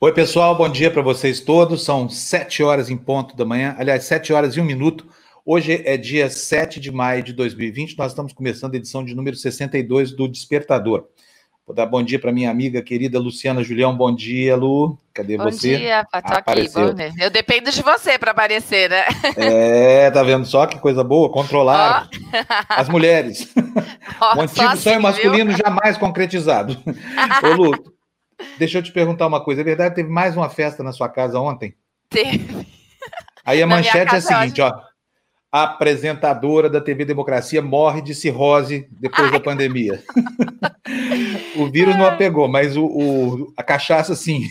Oi, pessoal, bom dia para vocês todos. São sete horas em ponto da manhã, aliás, sete horas e um minuto. Hoje é dia 7 de maio de 2020, nós estamos começando a edição de número 62 do Despertador. Vou dar bom dia para minha amiga querida Luciana Julião. Bom dia, Lu. Cadê bom você? Bom dia, tô aqui. Bom dia. Eu dependo de você para aparecer, né? É, tá vendo só que coisa boa? Controlar oh. as mulheres. Oh, um antigo assim, sonho masculino viu? jamais concretizado. Ô, Lu, Deixa eu te perguntar uma coisa. É verdade, teve mais uma festa na sua casa ontem? Teve. Aí a na manchete é a seguinte, ó. A apresentadora da TV Democracia morre de cirrose depois Ai. da pandemia. o vírus não a pegou, mas o, o a cachaça sim.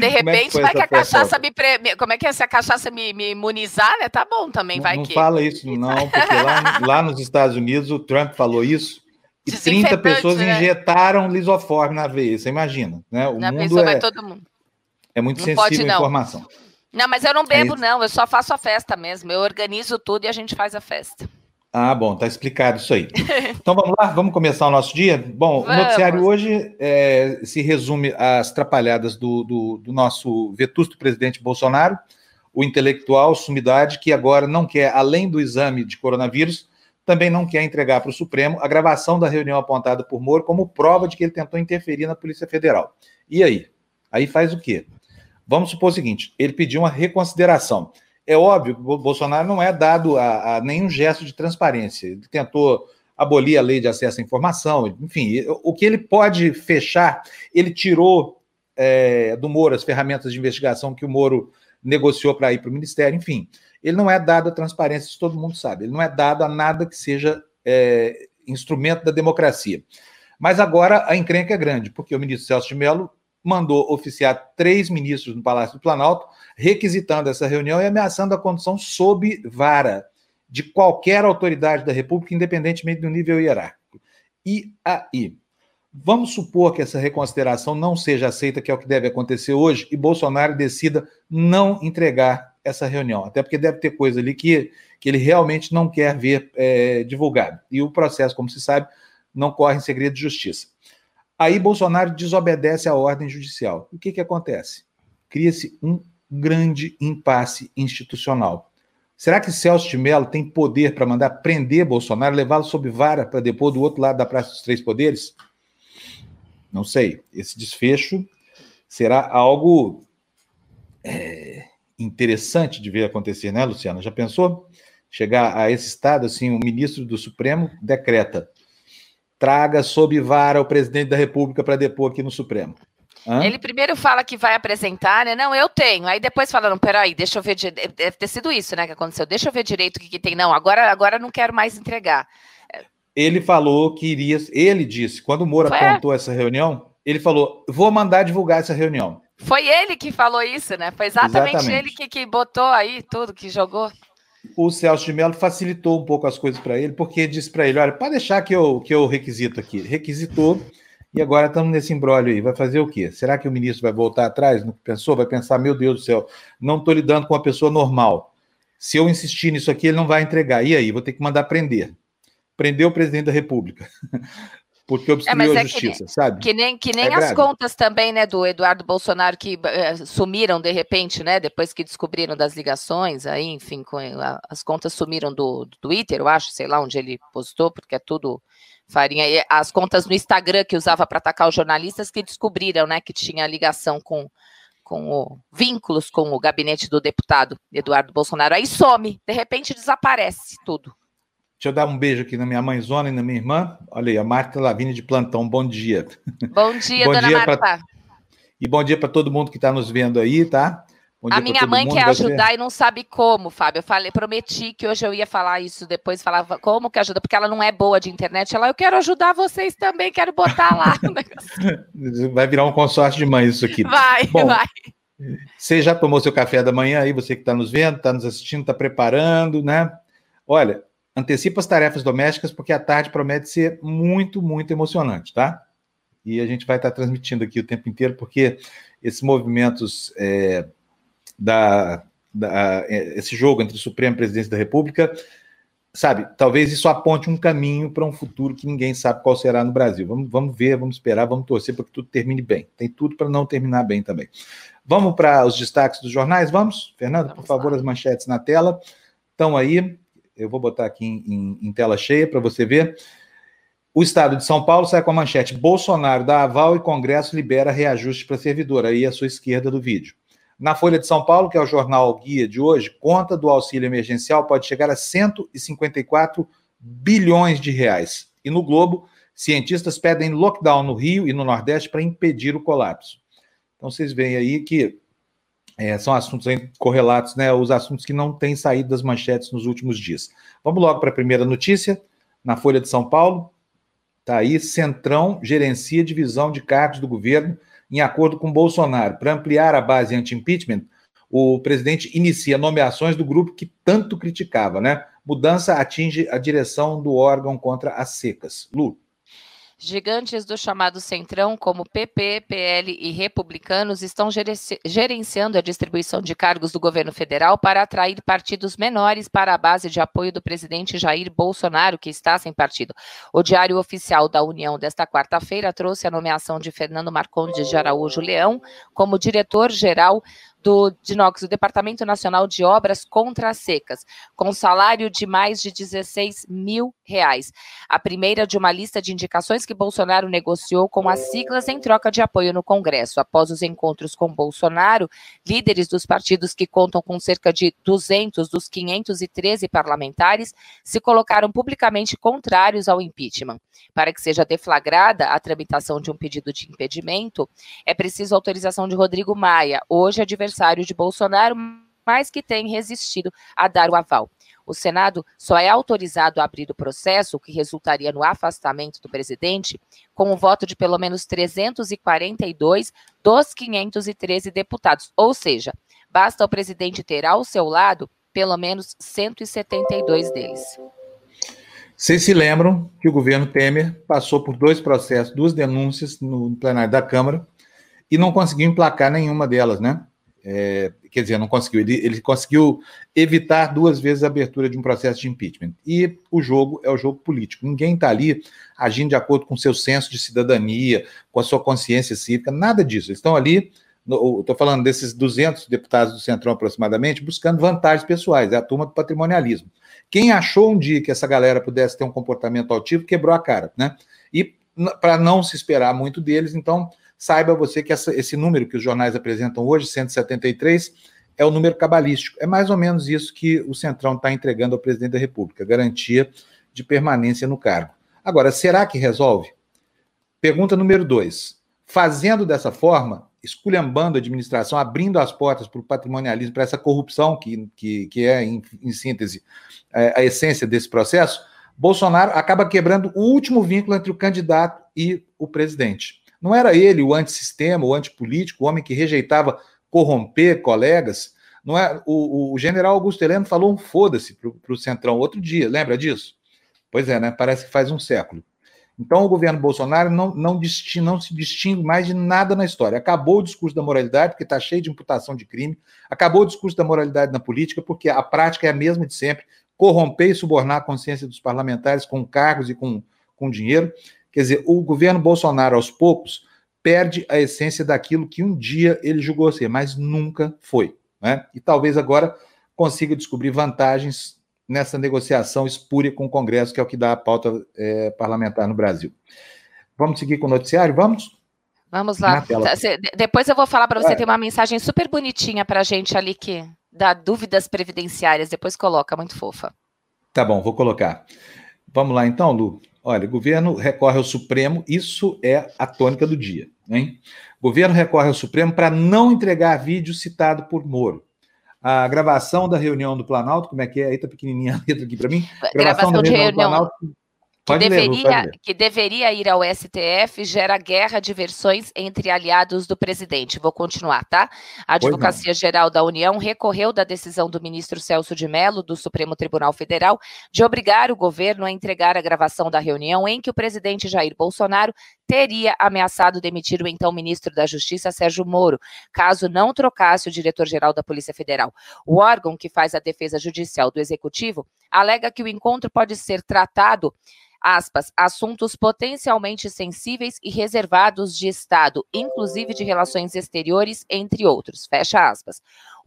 de repente é vai que a cachaça me pre... como é que é se a cachaça me, me imunizar, né? Tá bom também, não, vai não que. Não fala isso não, porque lá, lá nos Estados Unidos o Trump falou isso e 30 pessoas né? injetaram lisoforme na veia, você imagina, né? O na mundo é, todo mundo. É muito não sensível pode, a informação. Não, mas eu não bebo, é não, eu só faço a festa mesmo. Eu organizo tudo e a gente faz a festa. Ah, bom, tá explicado isso aí. então vamos lá, vamos começar o nosso dia? Bom, vamos. o noticiário hoje é, se resume às trapalhadas do, do, do, nosso vetusto presidente Bolsonaro, o intelectual, sumidade, que agora não quer, além do exame de coronavírus, também não quer entregar para o Supremo a gravação da reunião apontada por Moro como prova de que ele tentou interferir na Polícia Federal. E aí? Aí faz o quê? Vamos supor o seguinte: ele pediu uma reconsideração. É óbvio que o Bolsonaro não é dado a, a nenhum gesto de transparência. Ele tentou abolir a lei de acesso à informação, enfim, o que ele pode fechar, ele tirou é, do Moro as ferramentas de investigação que o Moro negociou para ir para o Ministério, enfim ele não é dado à transparência, isso todo mundo sabe, ele não é dado a nada que seja é, instrumento da democracia. Mas agora a encrenca é grande, porque o ministro Celso de Mello mandou oficiar três ministros no Palácio do Planalto, requisitando essa reunião e ameaçando a condução sob vara de qualquer autoridade da República, independentemente do nível hierárquico. E aí? Vamos supor que essa reconsideração não seja aceita, que é o que deve acontecer hoje, e Bolsonaro decida não entregar essa reunião, até porque deve ter coisa ali que, que ele realmente não quer ver é, divulgado. E o processo, como se sabe, não corre em segredo de justiça. Aí Bolsonaro desobedece à ordem judicial. O que, que acontece? Cria-se um grande impasse institucional. Será que Celso de Mello tem poder para mandar prender Bolsonaro, levá-lo sob vara para depor do outro lado da Praça dos Três Poderes? Não sei. Esse desfecho será algo é, interessante de ver acontecer, né, Luciana? Já pensou? Chegar a esse estado, assim, o ministro do Supremo decreta: traga sob vara o presidente da República para depor aqui no Supremo. Hã? Ele primeiro fala que vai apresentar, né? Não, eu tenho. Aí depois fala, não, peraí, deixa eu ver. Deve ter sido isso, né, que aconteceu. Deixa eu ver direito o que, que tem. Não, agora, agora não quero mais entregar. Ele falou que iria. Ele disse, quando o Moura Foi apontou é. essa reunião, ele falou: vou mandar divulgar essa reunião. Foi ele que falou isso, né? Foi exatamente, exatamente. ele que, que botou aí tudo, que jogou. O Celso de Mello facilitou um pouco as coisas para ele, porque disse para ele: olha, pode deixar que eu, que eu requisito aqui. Requisitou, e agora estamos nesse embrólio aí. Vai fazer o quê? Será que o ministro vai voltar atrás? Não pensou? Vai pensar: meu Deus do céu, não estou lidando com uma pessoa normal. Se eu insistir nisso aqui, ele não vai entregar. E aí? Vou ter que mandar prender. Prender o presidente da República. porque obstruiu é, a justiça, que, sabe? Que nem, que nem é as grave. contas também, né, do Eduardo Bolsonaro que é, sumiram de repente, né, depois que descobriram das ligações, aí, enfim, com, a, as contas sumiram do, do, Twitter, eu acho, sei lá onde ele postou, porque é tudo farinha. E as contas no Instagram que usava para atacar os jornalistas que descobriram, né, que tinha ligação com com o, vínculos com o gabinete do deputado Eduardo Bolsonaro, aí some, de repente desaparece tudo. Deixa eu dar um beijo aqui na minha mãezona e na minha irmã. Olha aí, a Marta Lavigne de plantão. Bom dia. Bom dia, bom dona dia Marta. Pra... E bom dia para todo mundo que está nos vendo aí, tá? a minha mãe mundo. quer ajudar e não sabe como, Fábio. Eu falei, prometi que hoje eu ia falar isso depois, falava como que ajuda, porque ela não é boa de internet. Ela, eu quero ajudar vocês também, quero botar lá. vai virar um consórcio de mães isso aqui. Vai, Bom, vai. Você já tomou seu café da manhã aí, você que está nos vendo, está nos assistindo, está preparando, né? Olha, antecipa as tarefas domésticas, porque a tarde promete ser muito, muito emocionante, tá? E a gente vai estar transmitindo aqui o tempo inteiro, porque esses movimentos é, da, da é, esse jogo entre o Supremo e a Presidência da República sabe, talvez isso aponte um caminho para um futuro que ninguém sabe qual será no Brasil. Vamos, vamos ver, vamos esperar, vamos torcer para que tudo termine bem. Tem tudo para não terminar bem também. Vamos para os destaques dos jornais? Vamos? Fernando, por favor, as manchetes na tela. Estão aí. Eu vou botar aqui em, em, em tela cheia para você ver. O Estado de São Paulo sai com a manchete: Bolsonaro dá aval e Congresso libera reajuste para servidor. Aí à sua esquerda do vídeo. Na Folha de São Paulo, que é o jornal guia de hoje, conta do auxílio emergencial pode chegar a 154 bilhões de reais. E no Globo, cientistas pedem lockdown no Rio e no Nordeste para impedir o colapso. Então vocês veem aí que é, são assuntos correlatos, né? Os assuntos que não têm saído das manchetes nos últimos dias. Vamos logo para a primeira notícia. Na Folha de São Paulo, está aí: Centrão gerencia divisão de cargos do governo em acordo com Bolsonaro. Para ampliar a base anti-impeachment, o presidente inicia nomeações do grupo que tanto criticava, né? Mudança atinge a direção do órgão contra as secas. Lu. Gigantes do chamado Centrão, como PP, PL e republicanos, estão gerenciando a distribuição de cargos do governo federal para atrair partidos menores para a base de apoio do presidente Jair Bolsonaro, que está sem partido. O Diário Oficial da União desta quarta-feira trouxe a nomeação de Fernando Marcondes de Araújo Leão como diretor-geral do DINOX, o Departamento Nacional de Obras Contra as Secas, com salário de mais de 16 mil reais. A primeira de uma lista de indicações que Bolsonaro negociou com as siglas em troca de apoio no Congresso. Após os encontros com Bolsonaro, líderes dos partidos que contam com cerca de 200 dos 513 parlamentares se colocaram publicamente contrários ao impeachment. Para que seja deflagrada a tramitação de um pedido de impedimento, é preciso autorização de Rodrigo Maia, hoje adversário adversário de Bolsonaro, mas que tem resistido a dar o aval. O Senado só é autorizado a abrir o processo, o que resultaria no afastamento do presidente, com o voto de pelo menos 342 dos 513 deputados. Ou seja, basta o presidente ter ao seu lado pelo menos 172 deles. Vocês se lembram que o governo Temer passou por dois processos, duas denúncias no plenário da Câmara e não conseguiu emplacar nenhuma delas, né? É, quer dizer, não conseguiu. Ele, ele, conseguiu evitar duas vezes a abertura de um processo de impeachment. E o jogo é o jogo político. Ninguém está ali agindo de acordo com seu senso de cidadania, com a sua consciência cívica, nada disso. Eles estão ali, estou falando desses 200 deputados do Centrão aproximadamente, buscando vantagens pessoais. É a turma do patrimonialismo. Quem achou um dia que essa galera pudesse ter um comportamento altivo, quebrou a cara, né? E para não se esperar muito deles, então saiba você que essa, esse número que os jornais apresentam hoje, 173, é o número cabalístico. É mais ou menos isso que o Centrão está entregando ao presidente da República, garantia de permanência no cargo. Agora, será que resolve? Pergunta número dois. Fazendo dessa forma, esculhambando a administração, abrindo as portas para o patrimonialismo, para essa corrupção que, que, que é, em, em síntese, é, a essência desse processo, Bolsonaro acaba quebrando o último vínculo entre o candidato e o presidente. Não era ele o antissistema, o antipolítico, o homem que rejeitava corromper colegas. Não é, o, o general Augusto Heleno falou um foda-se para o Centrão outro dia, lembra disso? Pois é, né? Parece que faz um século. Então, o governo Bolsonaro não, não, distingue, não se distingue mais de nada na história. Acabou o discurso da moralidade, porque está cheio de imputação de crime. Acabou o discurso da moralidade na política, porque a prática é a mesma de sempre: corromper e subornar a consciência dos parlamentares com cargos e com, com dinheiro. Quer dizer, o governo Bolsonaro, aos poucos, perde a essência daquilo que um dia ele julgou ser, mas nunca foi. Né? E talvez agora consiga descobrir vantagens nessa negociação espúria com o Congresso, que é o que dá a pauta é, parlamentar no Brasil. Vamos seguir com o noticiário? Vamos? Vamos lá. Tá, depois eu vou falar para você, é. tem uma mensagem super bonitinha para a gente ali que dá dúvidas previdenciárias. Depois coloca, muito fofa. Tá bom, vou colocar. Vamos lá então, Lu. Olha, governo recorre ao Supremo, isso é a tônica do dia. Hein? Governo recorre ao Supremo para não entregar vídeo citado por Moro. A gravação da reunião do Planalto, como é que é? Aí tá pequenininha a letra aqui para mim. Gravação, gravação da reunião, reunião do Planalto que deveria, ler, que deveria ir ao STF gera guerra de versões entre aliados do presidente. Vou continuar, tá? A Advocacia Geral da União recorreu da decisão do ministro Celso de Mello, do Supremo Tribunal Federal, de obrigar o governo a entregar a gravação da reunião em que o presidente Jair Bolsonaro teria ameaçado demitir o então ministro da Justiça, Sérgio Moro, caso não trocasse o diretor-geral da Polícia Federal. O órgão que faz a defesa judicial do Executivo alega que o encontro pode ser tratado aspas, assuntos potencialmente sensíveis e reservados de Estado, inclusive de relações exteriores, entre outros, fecha aspas.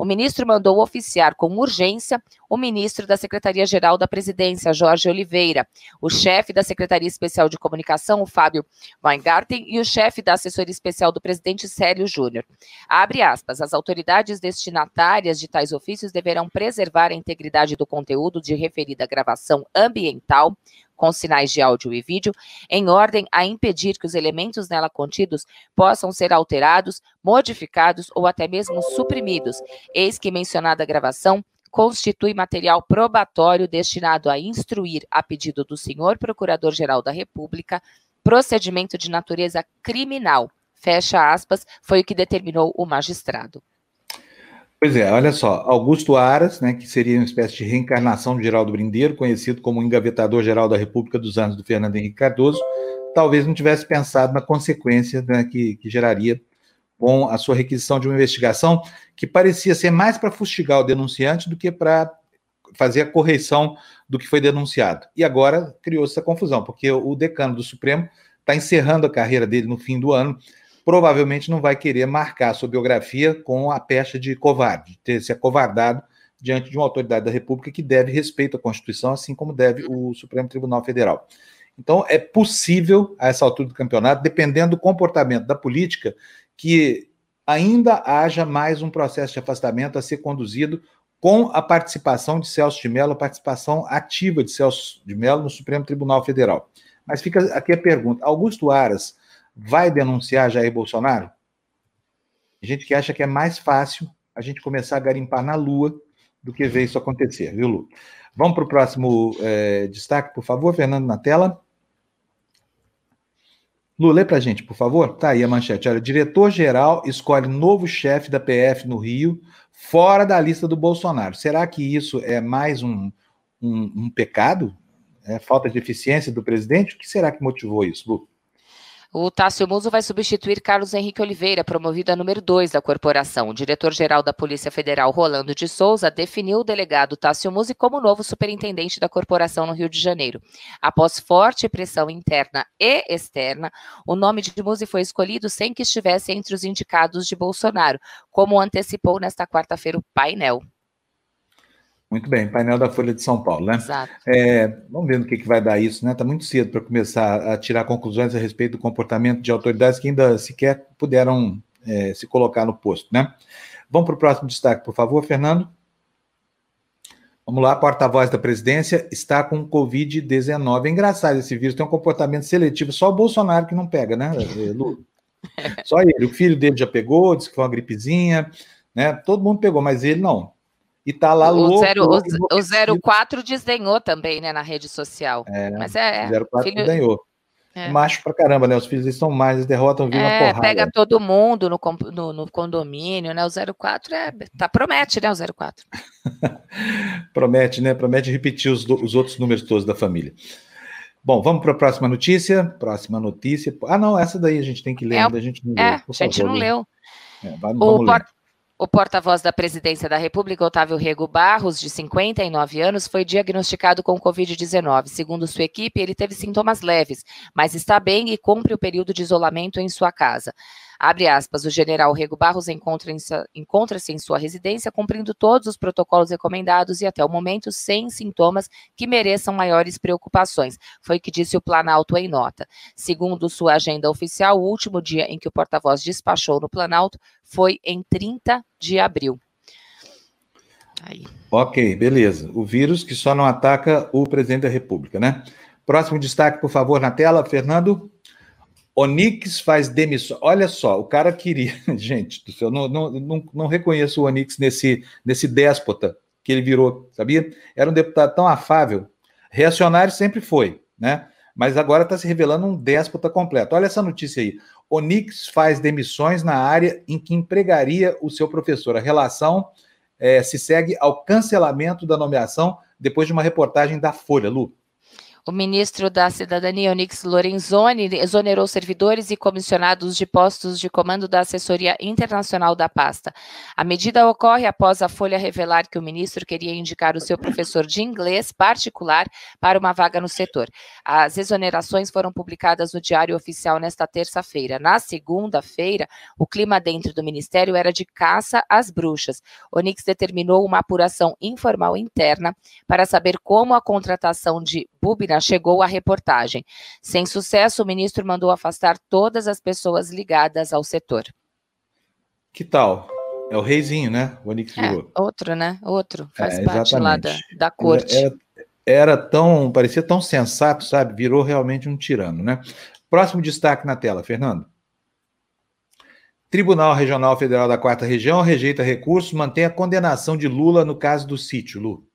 O ministro mandou oficiar com urgência o ministro da Secretaria-Geral da Presidência, Jorge Oliveira, o chefe da Secretaria Especial de Comunicação, o Fábio Weingarten, e o chefe da Assessoria Especial do Presidente, Célio Júnior. Abre aspas, as autoridades destinatárias de tais ofícios deverão preservar a integridade do conteúdo de referida gravação ambiental, com sinais de áudio e vídeo, em ordem a impedir que os elementos nela contidos possam ser alterados, modificados ou até mesmo suprimidos. Eis que mencionada gravação constitui material probatório destinado a instruir, a pedido do senhor Procurador-Geral da República, procedimento de natureza criminal. Fecha aspas, foi o que determinou o magistrado. Pois é, olha só, Augusto Aras, né, que seria uma espécie de reencarnação de Geraldo Brindeiro, conhecido como engavetador-geral da República dos anos do Fernando Henrique Cardoso, talvez não tivesse pensado na consequência né, que, que geraria com a sua requisição de uma investigação que parecia ser mais para fustigar o denunciante do que para fazer a correção do que foi denunciado. E agora criou essa confusão, porque o decano do Supremo está encerrando a carreira dele no fim do ano, provavelmente não vai querer marcar sua biografia com a pecha de covarde, ter se acovardado diante de uma autoridade da República que deve respeito à Constituição, assim como deve o Supremo Tribunal Federal. Então, é possível, a essa altura do campeonato, dependendo do comportamento da política, que ainda haja mais um processo de afastamento a ser conduzido com a participação de Celso de Mello, a participação ativa de Celso de Mello no Supremo Tribunal Federal. Mas fica aqui a pergunta: Augusto Aras vai denunciar Jair Bolsonaro? A gente que acha que é mais fácil a gente começar a garimpar na Lua do que ver isso acontecer, viu, Lu? Vamos para o próximo é, destaque, por favor, Fernando, na tela. Lu, lê para a gente, por favor. Tá aí a manchete. Olha, diretor-geral escolhe novo chefe da PF no Rio, fora da lista do Bolsonaro. Será que isso é mais um, um, um pecado? É falta de eficiência do presidente? O que será que motivou isso, Lu? O Tássio Muso vai substituir Carlos Henrique Oliveira, promovido a número 2 da corporação. O diretor-geral da Polícia Federal, Rolando de Souza, definiu o delegado Tássio Muso como novo superintendente da corporação no Rio de Janeiro. Após forte pressão interna e externa, o nome de Musi foi escolhido sem que estivesse entre os indicados de Bolsonaro, como antecipou nesta quarta-feira o painel. Muito bem, painel da Folha de São Paulo, né? Exato. É, vamos ver no que, que vai dar isso, né? Está muito cedo para começar a tirar conclusões a respeito do comportamento de autoridades que ainda sequer puderam é, se colocar no posto, né? Vamos para o próximo destaque, por favor, Fernando. Vamos lá, porta-voz da presidência está com Covid-19. É engraçado esse vírus, tem um comportamento seletivo, só o Bolsonaro que não pega, né, Lu? Só ele. O filho dele já pegou, disse que foi uma gripezinha, né? Todo mundo pegou, mas ele não. E tá lá o louco. Zero, o, o 04 desdenhou também, né, na rede social. É, Mas é. 04 filho... desdenhou. É. Macho pra caramba, né? Os filhos eles são mais, eles derrotam, viram é, porrada. Pega todo mundo no, no, no, condomínio, né? O 04 é. Tá, promete, né? O 04. promete, né? Promete repetir os, os outros números todos da família. Bom, vamos para a próxima notícia. Próxima notícia. Ah, não, essa daí a gente tem que ler, é, ainda a gente não leu. É, a gente favor, não leu. É, vamos, o, ler. O porta-voz da Presidência da República, Otávio Rego Barros, de 59 anos, foi diagnosticado com Covid-19. Segundo sua equipe, ele teve sintomas leves, mas está bem e cumpre o período de isolamento em sua casa. Abre aspas, o general Rego Barros encontra-se encontra em sua residência cumprindo todos os protocolos recomendados e até o momento sem sintomas que mereçam maiores preocupações, foi o que disse o Planalto em nota. Segundo sua agenda oficial, o último dia em que o porta-voz despachou no Planalto foi em 30 de abril. Aí. Ok, beleza. O vírus que só não ataca o presidente da República, né? Próximo destaque, por favor, na tela, Fernando. Onix faz demissão. Olha só, o cara queria. Gente do não, não, não, não reconheço o Onix nesse, nesse déspota que ele virou, sabia? Era um deputado tão afável. Reacionário sempre foi, né? Mas agora está se revelando um déspota completo. Olha essa notícia aí. Onix faz demissões na área em que empregaria o seu professor. A relação é, se segue ao cancelamento da nomeação depois de uma reportagem da Folha, Lu. O ministro da Cidadania, Onyx Lorenzoni, exonerou servidores e comissionados de postos de comando da assessoria internacional da pasta. A medida ocorre após a Folha revelar que o ministro queria indicar o seu professor de inglês particular para uma vaga no setor. As exonerações foram publicadas no Diário Oficial nesta terça-feira. Na segunda-feira, o clima dentro do ministério era de caça às bruxas. Onyx determinou uma apuração informal interna para saber como a contratação de Bubina chegou a reportagem. Sem sucesso, o ministro mandou afastar todas as pessoas ligadas ao setor. Que tal? É o reizinho, né? O Onix é, outro, né? Outro. Faz é, parte lá da, da corte. Era, era, tão, parecia tão sensato, sabe? Virou realmente um tirano, né? Próximo destaque na tela, Fernando. Tribunal Regional Federal da Quarta Região rejeita recurso, mantém a condenação de Lula no caso do sítio, Lu.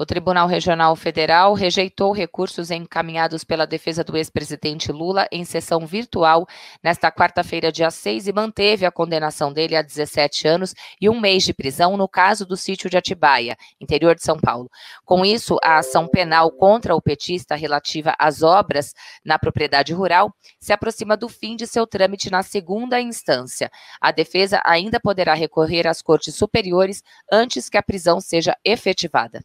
O Tribunal Regional Federal rejeitou recursos encaminhados pela defesa do ex-presidente Lula em sessão virtual nesta quarta-feira, dia 6, e manteve a condenação dele a 17 anos e um mês de prisão no caso do sítio de Atibaia, interior de São Paulo. Com isso, a ação penal contra o petista relativa às obras na propriedade rural se aproxima do fim de seu trâmite na segunda instância. A defesa ainda poderá recorrer às cortes superiores antes que a prisão seja efetivada.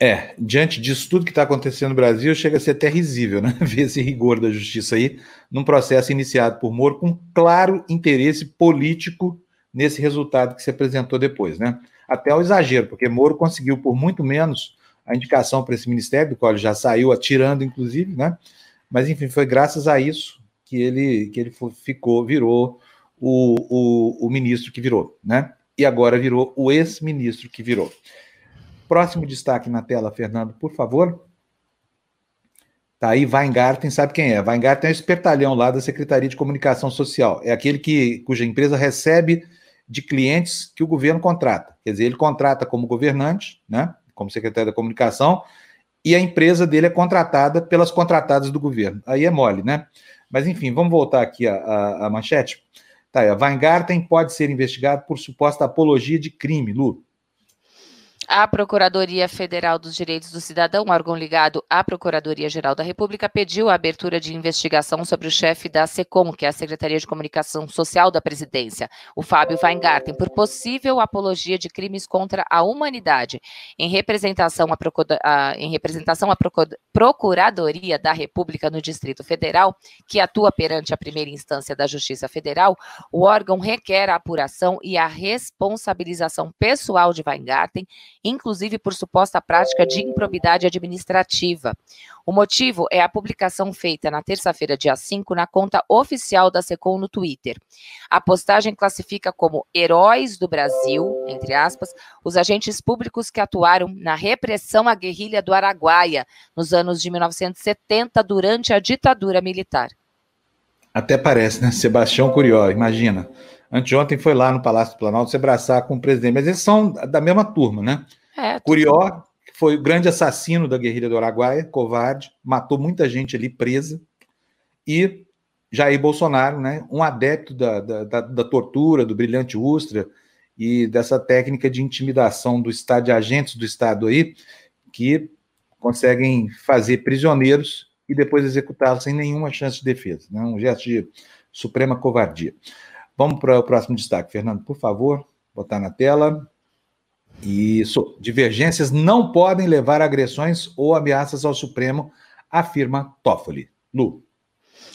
É, diante disso tudo que está acontecendo no Brasil, chega a ser até risível, né? Ver esse rigor da justiça aí num processo iniciado por Moro com claro interesse político nesse resultado que se apresentou depois, né? Até o exagero, porque Moro conseguiu por muito menos a indicação para esse ministério, do qual ele já saiu atirando, inclusive, né? Mas enfim, foi graças a isso que ele que ele ficou, virou o, o, o ministro que virou, né? E agora virou o ex-ministro que virou. Próximo destaque na tela, Fernando, por favor. Tá aí Weingarten, sabe quem é? Weingarten é o espertalhão lá da Secretaria de Comunicação Social. É aquele que, cuja empresa recebe de clientes que o governo contrata. Quer dizer, ele contrata como governante, né? Como secretário da comunicação, e a empresa dele é contratada pelas contratadas do governo. Aí é mole, né? Mas enfim, vamos voltar aqui à, manchete. Tá aí, Weingarten pode ser investigado por suposta apologia de crime, Lu. A Procuradoria Federal dos Direitos do Cidadão, órgão ligado à Procuradoria-Geral da República, pediu a abertura de investigação sobre o chefe da SECOM, que é a Secretaria de Comunicação Social da Presidência, o Fábio Weingarten, por possível apologia de crimes contra a humanidade. Em representação à, em representação à Procuradoria da República no Distrito Federal, que atua perante a primeira instância da Justiça Federal, o órgão requer a apuração e a responsabilização pessoal de Weingarten inclusive por suposta prática de improbidade administrativa. O motivo é a publicação feita na terça-feira, dia 5, na conta oficial da SECOM no Twitter. A postagem classifica como heróis do Brasil, entre aspas, os agentes públicos que atuaram na repressão à guerrilha do Araguaia nos anos de 1970 durante a ditadura militar. Até parece, né? Sebastião Curió, imagina. Anteontem foi lá no Palácio do Planalto se abraçar com o presidente, mas eles são da mesma turma, né? É, Curió foi o grande assassino da guerrilha do Araguaia, covarde, matou muita gente ali presa, e Jair Bolsonaro, né, um adepto da, da, da, da tortura, do brilhante Ustra e dessa técnica de intimidação do Estado, de agentes do Estado aí, que conseguem fazer prisioneiros e depois executá-los sem nenhuma chance de defesa. Né? Um gesto de suprema covardia. Vamos para o próximo destaque, Fernando, por favor, botar na tela. Isso. Divergências não podem levar a agressões ou ameaças ao Supremo, afirma Toffoli. Lu.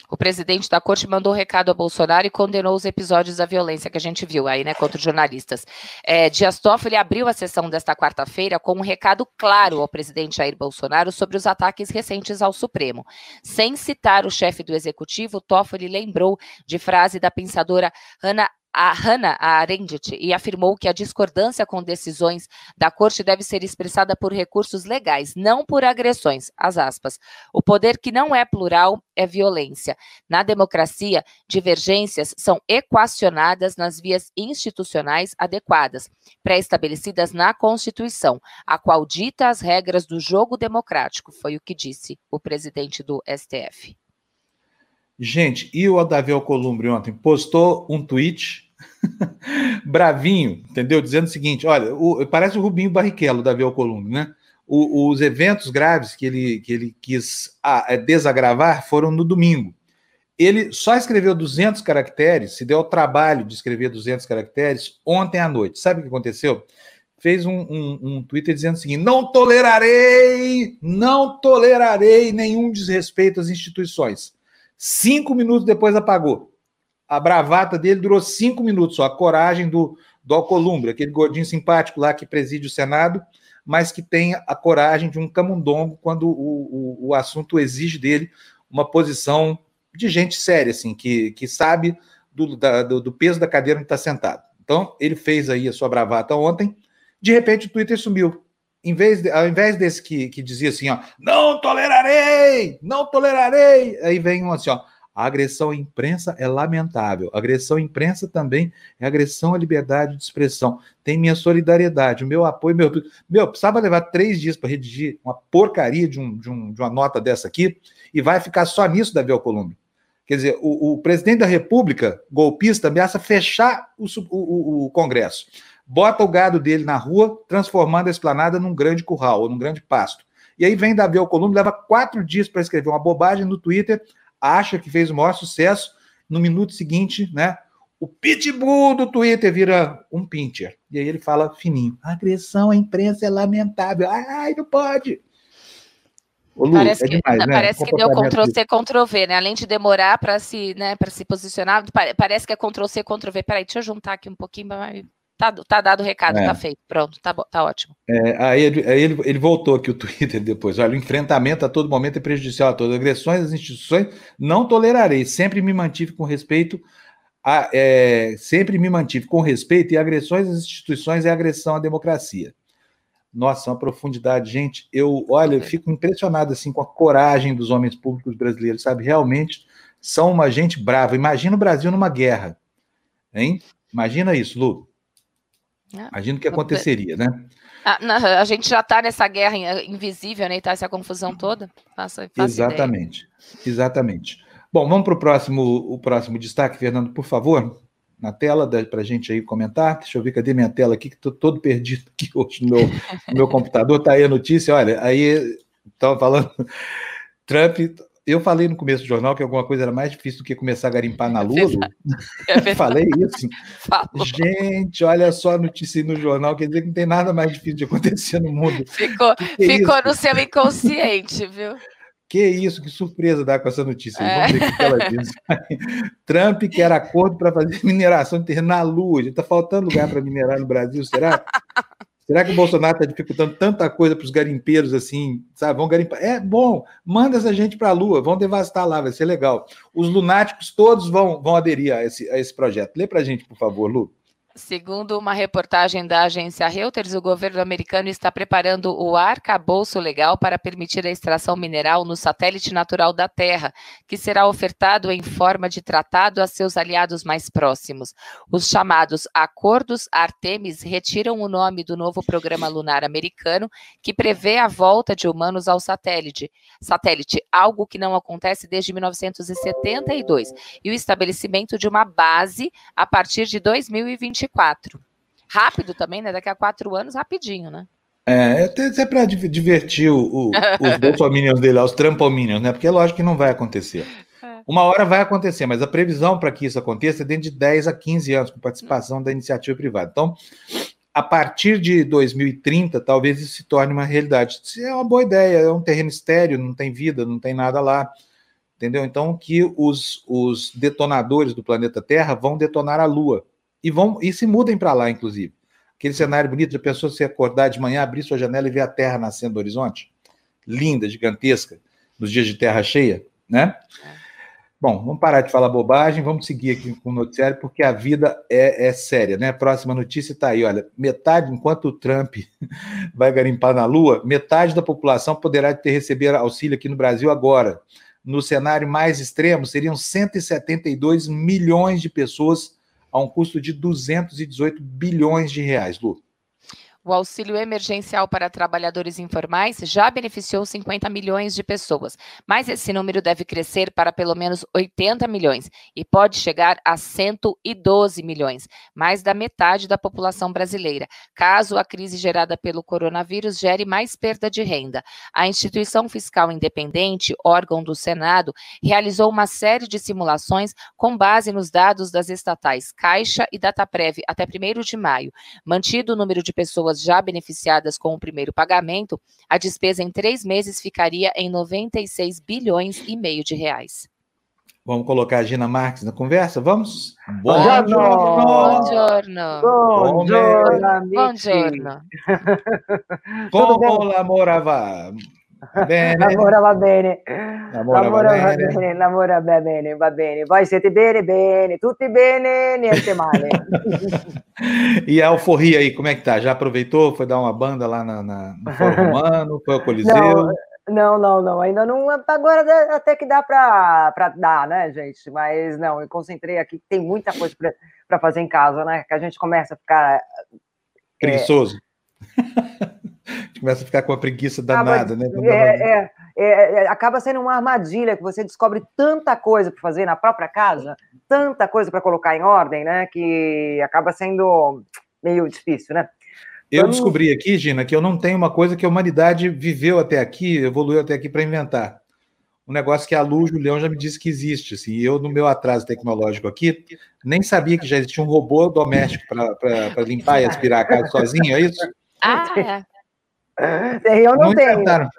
O presidente da corte mandou um recado a Bolsonaro e condenou os episódios da violência que a gente viu aí, né, contra os jornalistas. É, Dias Toffoli abriu a sessão desta quarta-feira com um recado claro ao presidente Jair Bolsonaro sobre os ataques recentes ao Supremo. Sem citar o chefe do executivo, Toffoli lembrou de frase da pensadora Hannah a Hannah Arendt e afirmou que a discordância com decisões da corte deve ser expressada por recursos legais, não por agressões. As aspas. O poder que não é plural é violência. Na democracia, divergências são equacionadas nas vias institucionais adequadas, pré-estabelecidas na Constituição, a qual dita as regras do jogo democrático, foi o que disse o presidente do STF. Gente, e o Davi Alcolumbre ontem postou um tweet bravinho, entendeu? Dizendo o seguinte: olha, o, parece o Rubinho Barrichello, Davi Alcolumbre, né? o, os eventos graves que ele, que ele quis ah, desagravar foram no domingo. Ele só escreveu 200 caracteres, se deu o trabalho de escrever 200 caracteres ontem à noite. Sabe o que aconteceu? Fez um, um, um Twitter dizendo o seguinte: não tolerarei, não tolerarei nenhum desrespeito às instituições. Cinco minutos depois apagou. A bravata dele durou cinco minutos só. A coragem do, do Alcolumbre, aquele gordinho simpático lá que preside o Senado, mas que tem a coragem de um camundongo quando o, o, o assunto exige dele uma posição de gente séria, assim, que, que sabe do, da, do, do peso da cadeira onde está sentado. Então, ele fez aí a sua bravata ontem, de repente o Twitter sumiu. Em vez de, ao invés desse que, que dizia assim, ó, não tolerarei, não tolerarei, aí vem um assim, ó, a agressão à imprensa é lamentável. A agressão à imprensa também é agressão à liberdade de expressão. Tem minha solidariedade, o meu apoio, meu. Meu, precisava levar três dias para redigir uma porcaria de, um, de, um, de, uma nota dessa aqui, e vai ficar só nisso, Davi Alcolumbre. Quer dizer, o, o, presidente da República, golpista, ameaça fechar o, o, o, Congresso. Bota o gado dele na rua, transformando a esplanada num grande curral, ou num grande pasto. E aí vem Davi Alcolumbre, leva quatro dias para escrever uma bobagem no Twitter, acha que fez o maior sucesso, no minuto seguinte, né? O pitbull do Twitter vira um pincher. E aí ele fala fininho: agressão à imprensa é lamentável. Ai, não pode. Lu, parece é que, demais, né? parece que deu Ctrl-C, Ctrl-V, né? Além de demorar para se, né, se posicionar, parece que é Ctrl-C, Ctrl-V. Peraí, deixa eu juntar aqui um pouquinho, mas tá, tá dado o recado, é. tá feito, pronto, tá, tá ótimo. É, aí, ele, aí ele, ele, voltou aqui o Twitter depois. Olha, o enfrentamento a todo momento é prejudicial a todas. Agressões às instituições não tolerarei. Sempre me mantive com respeito. A, é, sempre me mantive com respeito e agressões às instituições é agressão à democracia. Nossa, uma profundidade, gente. Eu, olha, eu fico impressionado assim com a coragem dos homens públicos brasileiros, sabe? Realmente são uma gente brava. Imagina o Brasil numa guerra, hein? Imagina isso, Lu. É. Imagina o que aconteceria, né? A, a gente já está nessa guerra invisível, né? E tá essa confusão toda. Faça, faça exatamente, ideia. exatamente. Bom, vamos para o próximo, o próximo destaque, Fernando, por favor na tela para a gente aí comentar. Deixa eu ver, cadê minha tela aqui, que estou todo perdido aqui hoje no meu, no meu computador. Está aí a notícia, olha, aí estava falando, Trump, eu falei no começo do jornal que alguma coisa era mais difícil do que começar a garimpar na Lua. É falei isso. Falou. Gente, olha só a notícia aí no jornal, quer dizer que não tem nada mais difícil de acontecer no mundo. Ficou, é ficou no seu inconsciente, viu? Que isso, que surpresa dar com essa notícia. É. Vamos ver o que ela diz. Trump quer acordo para fazer mineração de terreno na Lua. Está faltando lugar para minerar no Brasil, será? Será que o Bolsonaro está dificultando tanta coisa para os garimpeiros assim, sabe? Vão garimpar. É bom, manda essa gente para a Lua, vão devastar lá, vai ser legal. Os lunáticos todos vão, vão aderir a esse, a esse projeto. Lê para a gente, por favor, Lu. Segundo uma reportagem da agência Reuters, o governo americano está preparando o arcabouço legal para permitir a extração mineral no satélite natural da Terra, que será ofertado em forma de tratado a seus aliados mais próximos. Os chamados Acordos Artemis retiram o nome do novo programa lunar americano, que prevê a volta de humanos ao satélite, satélite algo que não acontece desde 1972, e o estabelecimento de uma base a partir de 2021 2024. Rápido também, né? Daqui a quatro anos, rapidinho, né? É, até, até para divertir o, o, os bolsominions dele, os trampominions, né? Porque é lógico que não vai acontecer. É. Uma hora vai acontecer, mas a previsão para que isso aconteça é dentro de 10 a 15 anos, com participação da iniciativa privada. Então, a partir de 2030, talvez isso se torne uma realidade. Isso é uma boa ideia, é um terreno estéreo, não tem vida, não tem nada lá. Entendeu? Então, que os, os detonadores do planeta Terra vão detonar a Lua e vão e se mudem para lá, inclusive. Aquele cenário bonito, já pensou se acordar de manhã, abrir sua janela e ver a Terra nascendo do horizonte? Linda, gigantesca, nos dias de terra cheia, né? Bom, vamos parar de falar bobagem, vamos seguir aqui com o noticiário, porque a vida é, é séria, né? Próxima notícia está aí, olha, metade, enquanto o Trump vai garimpar na Lua, metade da população poderá ter receber auxílio aqui no Brasil agora. No cenário mais extremo, seriam 172 milhões de pessoas a um custo de 218 bilhões de reais, Lu. O auxílio emergencial para trabalhadores informais já beneficiou 50 milhões de pessoas, mas esse número deve crescer para pelo menos 80 milhões e pode chegar a 112 milhões, mais da metade da população brasileira, caso a crise gerada pelo coronavírus gere mais perda de renda. A instituição fiscal independente, órgão do Senado, realizou uma série de simulações com base nos dados das estatais Caixa e Dataprev até 1 de maio. Mantido o número de pessoas pessoas já beneficiadas com o primeiro pagamento, a despesa em três meses ficaria em 96 bilhões e meio de reais. Vamos colocar a Gina Marques na conversa? Vamos? Buongiorno! Buongiorno! Buongiorno! Buongiorno! Como lavorava? Bene. Lavora va bene. Lavora, Lavora va, bene. va bene. Lavora va bene, va bene. Voi siete bene, bene. Tutti bene, niente male. e a alforria aí, como é que tá? Já aproveitou? Foi dar uma banda lá na, na no Fórum Romano? Foi ao Coliseu? Não, não, não, não, ainda não. Agora até que dá para dar, né, gente? Mas não, eu concentrei aqui, tem muita coisa para fazer em casa, né? Que a gente começa a ficar. Preguiçoso. É... começa a ficar com a preguiça danada, né? É, é, é, é, acaba sendo uma armadilha que você descobre tanta coisa para fazer na própria casa, tanta coisa para colocar em ordem, né? Que acaba sendo meio difícil, né? Eu descobri aqui, Gina, que eu não tenho uma coisa que a humanidade viveu até aqui, evoluiu até aqui para inventar. Um negócio que a Lu Julião já me disse que existe. Assim, eu, no meu atraso tecnológico aqui, nem sabia que já existia um robô doméstico para limpar e aspirar a casa sozinho, é isso? Ah, é. Eu não, não tenho. Inventaram,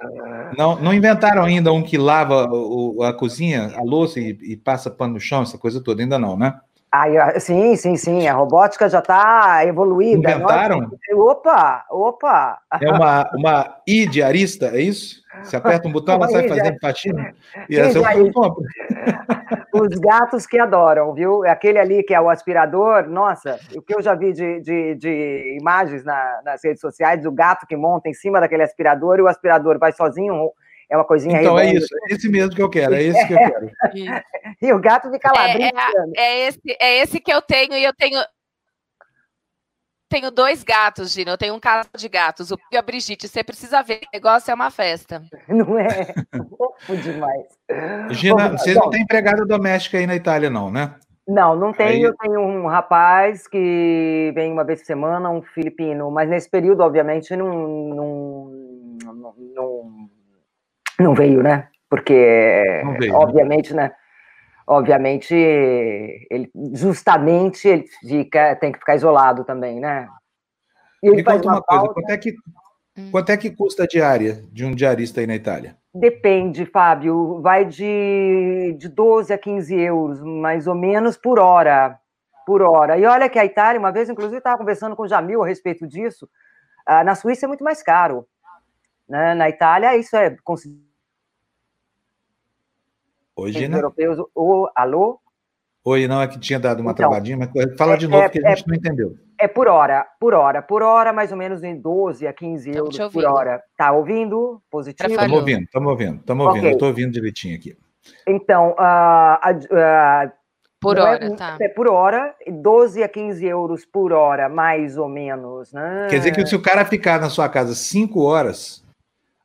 não, não inventaram ainda um que lava o, a cozinha, a louça e, e, passa pano no chão, essa coisa toda, ainda não, né? Ah, sim, sim, sim. A robótica já está evoluída. Inventaram? Opa, opa! É uma, uma I diarista, é isso? Você aperta um botão, ela sai fazendo faxina. E essa eu compro. Os gatos que adoram, viu? Aquele ali que é o aspirador, nossa, o que eu já vi de, de, de imagens na, nas redes sociais, o gato que monta em cima daquele aspirador e o aspirador vai sozinho, é uma coisinha Então é isso, é esse mesmo que eu quero, é esse que eu quero. e o gato fica lá é, é, é, esse, é esse que eu tenho e eu tenho tenho dois gatos, Gina. Eu tenho um casal de gatos. O e a Brigitte, você precisa ver. O negócio é uma festa. Não é? Fofo demais. Gina, você não tem empregada doméstica aí na Itália, não, né? Não, não tenho. Aí... Eu tenho um rapaz que vem uma vez por semana, um filipino, mas nesse período, obviamente, não, não, não, não, não veio, né? Porque, veio, né? obviamente, né? né? obviamente, ele justamente ele fica, tem que ficar isolado também, né? E ele Me conta uma, uma coisa, quanto é, que, hum. quanto é que custa a diária de um diarista aí na Itália? Depende, Fábio, vai de, de 12 a 15 euros, mais ou menos, por hora, por hora. E olha que a Itália, uma vez, inclusive, estava conversando com o Jamil a respeito disso, ah, na Suíça é muito mais caro. Né? Na Itália, isso é considerado Oi, Gina. europeus. O, alô? Oi, não, é que tinha dado uma então, travadinha, mas fala de é, novo é, que a gente é, não entendeu. É por hora, por hora, por hora, mais ou menos em 12 a 15 euros por hora. Tá ouvindo? Positivo? Estamos ouvindo, estamos ouvindo, estamos ouvindo. Okay. Estou ouvindo direitinho aqui. Então, uh, uh, por hora, é, tá. É por hora, 12 a 15 euros por hora, mais ou menos. Né? Quer dizer que se o cara ficar na sua casa 5 horas,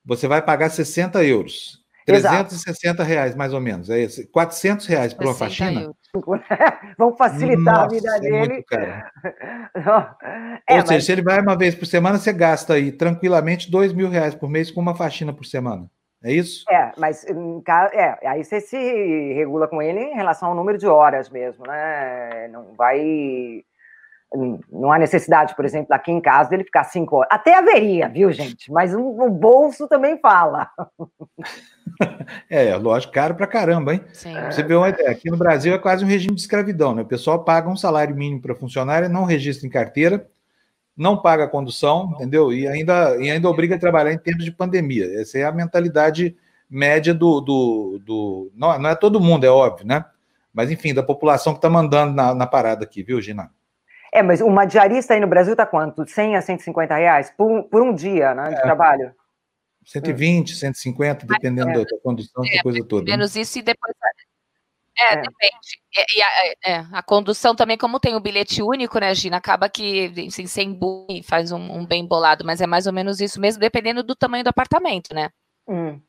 você vai pagar 60 euros. 360 Exato. reais, mais ou menos. É esse. 400 reais por uma faxina? Vamos facilitar Nossa, a vida é dele. É, Ou seja, mas... se ele vai uma vez por semana, você gasta aí tranquilamente dois mil reais por mês com uma faxina por semana. É isso? É, mas é, aí você se regula com ele em relação ao número de horas mesmo, né? Não vai não há necessidade, por exemplo, aqui em casa, dele ficar cinco horas. Até haveria, viu, gente? Mas o, bolso também fala. É, lógico, caro pra caramba, hein? Sim. Você vê uma ideia, aqui no Brasil é quase um regime de escravidão, né? O pessoal paga um salário mínimo para funcionário, não registra em carteira, não paga a condução, entendeu? E ainda, e ainda obriga a trabalhar em tempos de pandemia. Essa é a mentalidade média do. do, do não, não é todo mundo, é óbvio, né? Mas, enfim, da população que está mandando na, na parada aqui, viu, Gina? É, mas uma diarista aí no Brasil está quanto? 100 a 150 reais por, por um dia né, de é. trabalho? 120, 150, dependendo é. da condução, essa é, coisa toda. Né? Menos né? isso e depois. É, é. depende. E, a, é, a, condução também, como tem o bilhete único, né, Gina, acaba que assim, sem bullying faz um, um, bem bolado, mas é mais ou menos isso mesmo, dependendo do tamanho do apartamento, né? Hum.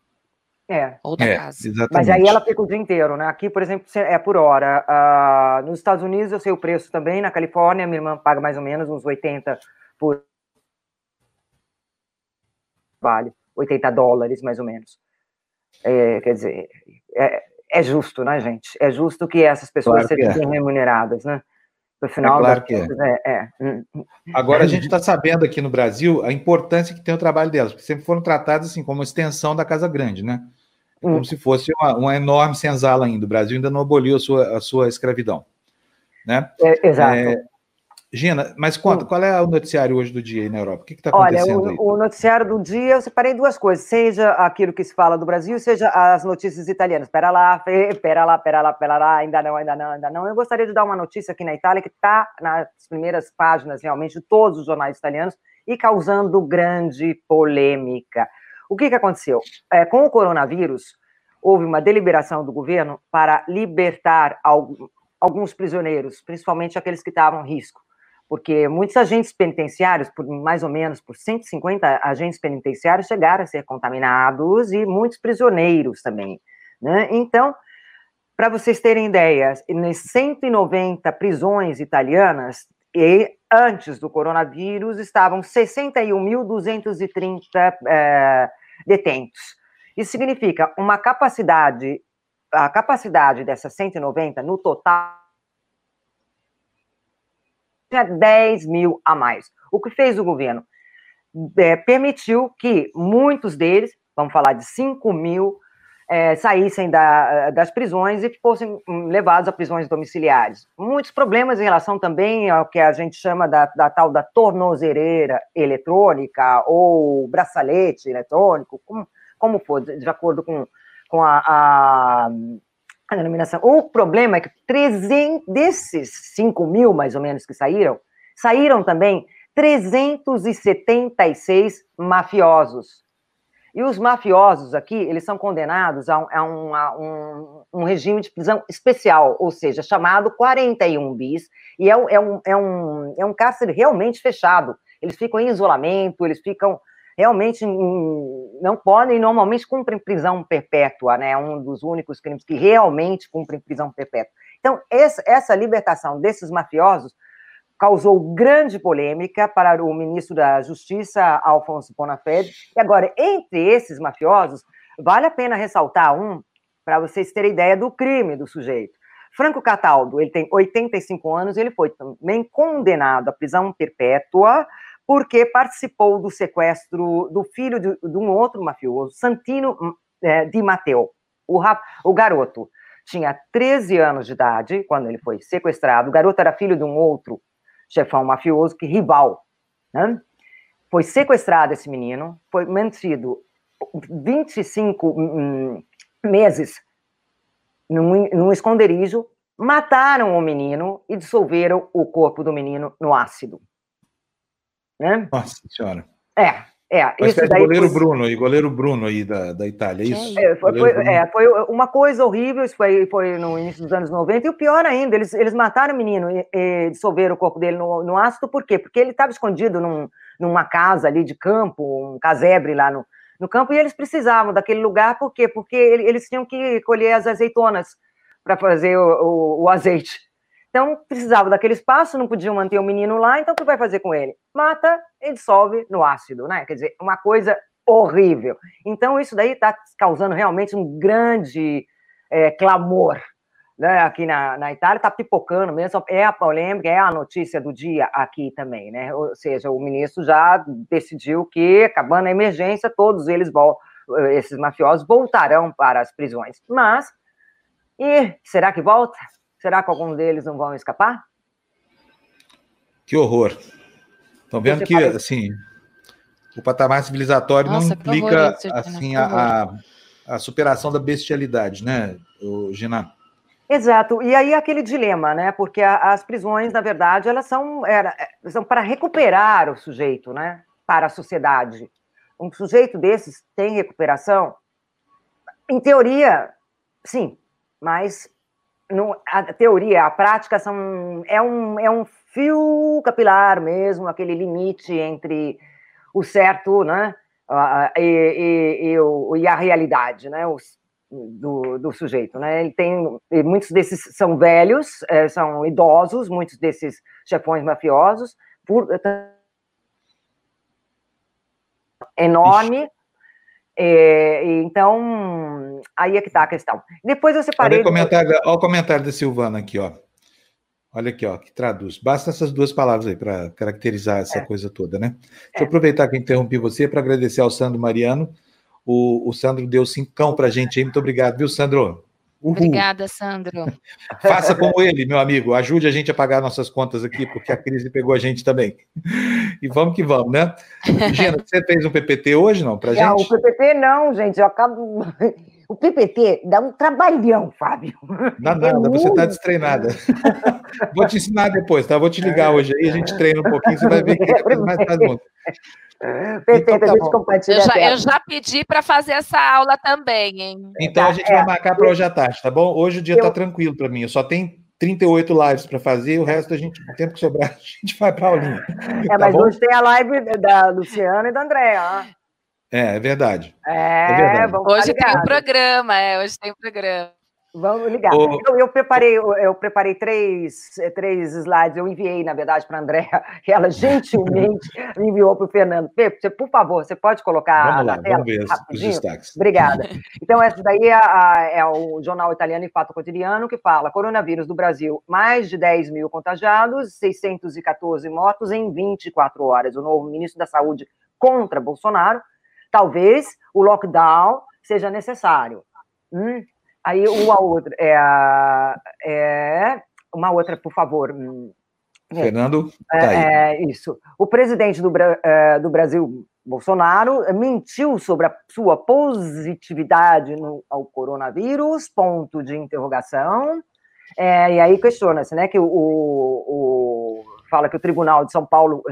É. Ou da é, casa. Exatamente. Mas aí ela fica o dia inteiro, né? Aqui, por exemplo, é por hora. Uh, nos Estados Unidos eu sei o preço também, na Califórnia, minha irmã paga mais ou menos uns 80 por vale, 80 dólares mais ou menos. É, quer dizer, é, é, justo, né, gente? É justo que essas pessoas claro sejam é. remuneradas, né? No final, é claro que é. é. é. Hum, hum. Agora a gente está sabendo aqui no Brasil a importância que tem o trabalho delas, porque sempre foram tratadas assim como extensão da Casa Grande, né? Como hum. se fosse uma, uma, enorme senzala ainda. O Brasil ainda não aboliu a sua, a sua escravidão. Né? É, exato. É, Gina, mas conta, qual é o noticiário hoje do dia aí na Europa? O que está acontecendo Olha, o, o, noticiário do dia, eu separei duas coisas, seja aquilo que se fala do Brasil, seja as notícias italianas. Espera lá, espera lá, espera lá, espera lá, ainda não, ainda não, ainda não. Eu gostaria de dar uma notícia aqui na Itália que está nas primeiras páginas, realmente, de todos os jornais italianos e causando grande polêmica. O que, que aconteceu? É, com o coronavírus, houve uma deliberação do governo para libertar alguns prisioneiros, principalmente aqueles que estavam em risco porque muitos agentes penitenciários, por mais ou menos por 150 agentes penitenciários, chegaram a ser contaminados e muitos prisioneiros também. Né? Então, para vocês terem ideia, nas 190 prisões italianas, e antes do coronavírus, estavam 61.230 é, detentos. Isso significa uma capacidade, a capacidade dessas 190 no total tinha 10 mil a mais. O que fez o governo? É, permitiu que muitos deles, vamos falar de 5 mil, é, saíssem da, das prisões e fossem levados a prisões domiciliares. Muitos problemas em relação também ao que a gente chama da, da tal da tornozeleira eletrônica ou braçalete eletrônico, como, como for, de acordo com, com a, a a denominação. O problema é que 300, desses 5 mil, mais ou menos, que saíram, saíram também 376 mafiosos. E os mafiosos aqui, eles são condenados a um, a um, a um, um regime de prisão especial, ou seja, chamado 41 bis, e é, é, um, é, um, é um cárcere realmente fechado. Eles ficam em isolamento, eles ficam realmente não podem normalmente cumprem prisão perpétua, né? Um dos únicos crimes que realmente cumprem prisão perpétua. Então, essa libertação desses mafiosos causou grande polêmica para o ministro da Justiça, Alfonso Bonafede. E agora, entre esses mafiosos, vale a pena ressaltar um, para vocês terem ideia do crime do sujeito. Franco Cataldo, ele tem 85 anos, ele foi também condenado à prisão perpétua porque participou do sequestro do filho de, de um outro mafioso, Santino é, Di Matteo. O, rap, o garoto tinha 13 anos de idade quando ele foi sequestrado. O garoto era filho de um outro chefão mafioso, que rival. Né? Foi sequestrado esse menino, foi mantido 25 hum, meses num, num esconderijo, mataram o menino e dissolveram o corpo do menino no ácido. Né? Nossa senhora. É, é, Mas isso daí goleiro foi... Bruno e goleiro Bruno aí da, da Itália, é isso? É, foi, foi, é, foi, uma coisa horrível, isso foi, foi no início dos anos 90, e o pior ainda, eles, eles mataram o menino e, e dissolveram o corpo dele no, no ácido, por quê? Porque ele estava escondido num, numa casa ali de campo, um casebre lá no, no campo, e eles precisavam daquele lugar, por quê? Porque eles tinham que colher as azeitonas para fazer o, o, o azeite. Então, precisava daquele espaço, não podiam manter o menino lá, então o que vai fazer com ele? Mata e dissolve no ácido, né? Quer dizer, uma coisa horrível. Então, isso daí está causando realmente um grande é, clamor né? aqui na, na Itália, está pipocando mesmo, é a polêmica, é a notícia do dia aqui também, né? Ou seja, o ministro já decidiu que, acabando a emergência, todos eles, esses mafiosos, voltarão para as prisões. Mas, e será que volta? Será que algum deles não vão escapar? Que horror. Estão vendo que, parece... assim, o patamar civilizatório Nossa, não implica, assim, a, a, superação da bestialidade, né, Gina? Exato. E aí aquele dilema, né? Porque as prisões, na verdade, elas são, era, são para recuperar o sujeito, né? Para a sociedade. Um sujeito desses tem recuperação? Em teoria, sim, mas a teoria, a prática são, é, um, é um fio capilar mesmo, aquele limite entre o certo né, e, e, e, e a realidade né, do, do, sujeito. Né? Ele tem, muitos desses são velhos, é, são idosos, muitos desses chefões mafiosos, por, enorme. É, então, aí é que está a questão. Depois eu separei. Olha o comentário, olha o comentário da Silvana aqui, ó. Olha aqui, ó, que traduz. Basta essas duas palavras aí para caracterizar essa é. coisa toda, né? Deixa é. eu aproveitar que eu interrompi você para agradecer ao Sandro Mariano. O, o Sandro deu cincão para a gente aí. Muito obrigado, viu, Sandro? Uhul. Obrigada, Sandro. Faça como ele, meu amigo. Ajude a gente a pagar nossas contas aqui, porque a crise pegou a gente também. E vamos que vamos, né? Gina, você fez um PPT hoje, não, para gente? Não, o PPT não, gente. Eu acabo... O PPT dá um trabalhão, Fábio. Dá nada, é você está destreinada. Vou te ensinar depois, tá? Vou te ligar hoje aí, a gente treina um pouquinho, você vai ver que é mais faz muito. Perfeito, então, tá a gente compartilha. Eu já, eu já pedi para fazer essa aula também, hein? Então a gente é, vai marcar para hoje à tarde, tá bom? Hoje o dia está tranquilo para mim. Eu só tenho 38 lives para fazer, o resto a gente, o tempo que sobrar, a gente vai para a aulinha. É, tá mas bom? hoje tem a live da Luciana e da Andréa. É, é verdade. É, é verdade. hoje tem um programa, é, hoje tem um programa. Vamos ligar. O... Eu, eu, preparei, eu preparei três, três slides, eu enviei, na verdade, para a Andréa, e ela gentilmente enviou para o Fernando. Fê, você, por favor, você pode colocar vamos lá, na tela? Vamos ver rapidinho? os destaques. Obrigada. Então, essa daí é, a, é, o jornal italiano em Fato Cotidiano, que fala coronavírus do Brasil, mais de 10 mil contagiados, 614 mortos em 24 horas. O novo ministro da Saúde contra Bolsonaro. Talvez o lockdown seja necessário. Hum, Aí uma outra é, é uma outra, por favor. Hum, é, Fernando, tá é, é, isso. O presidente do, é, do Brasil, Bolsonaro, mentiu sobre a sua positividade no, ao coronavírus, ponto de interrogação. É, e aí questiona-se, né, que o, o, fala que o Tribunal de São Paulo,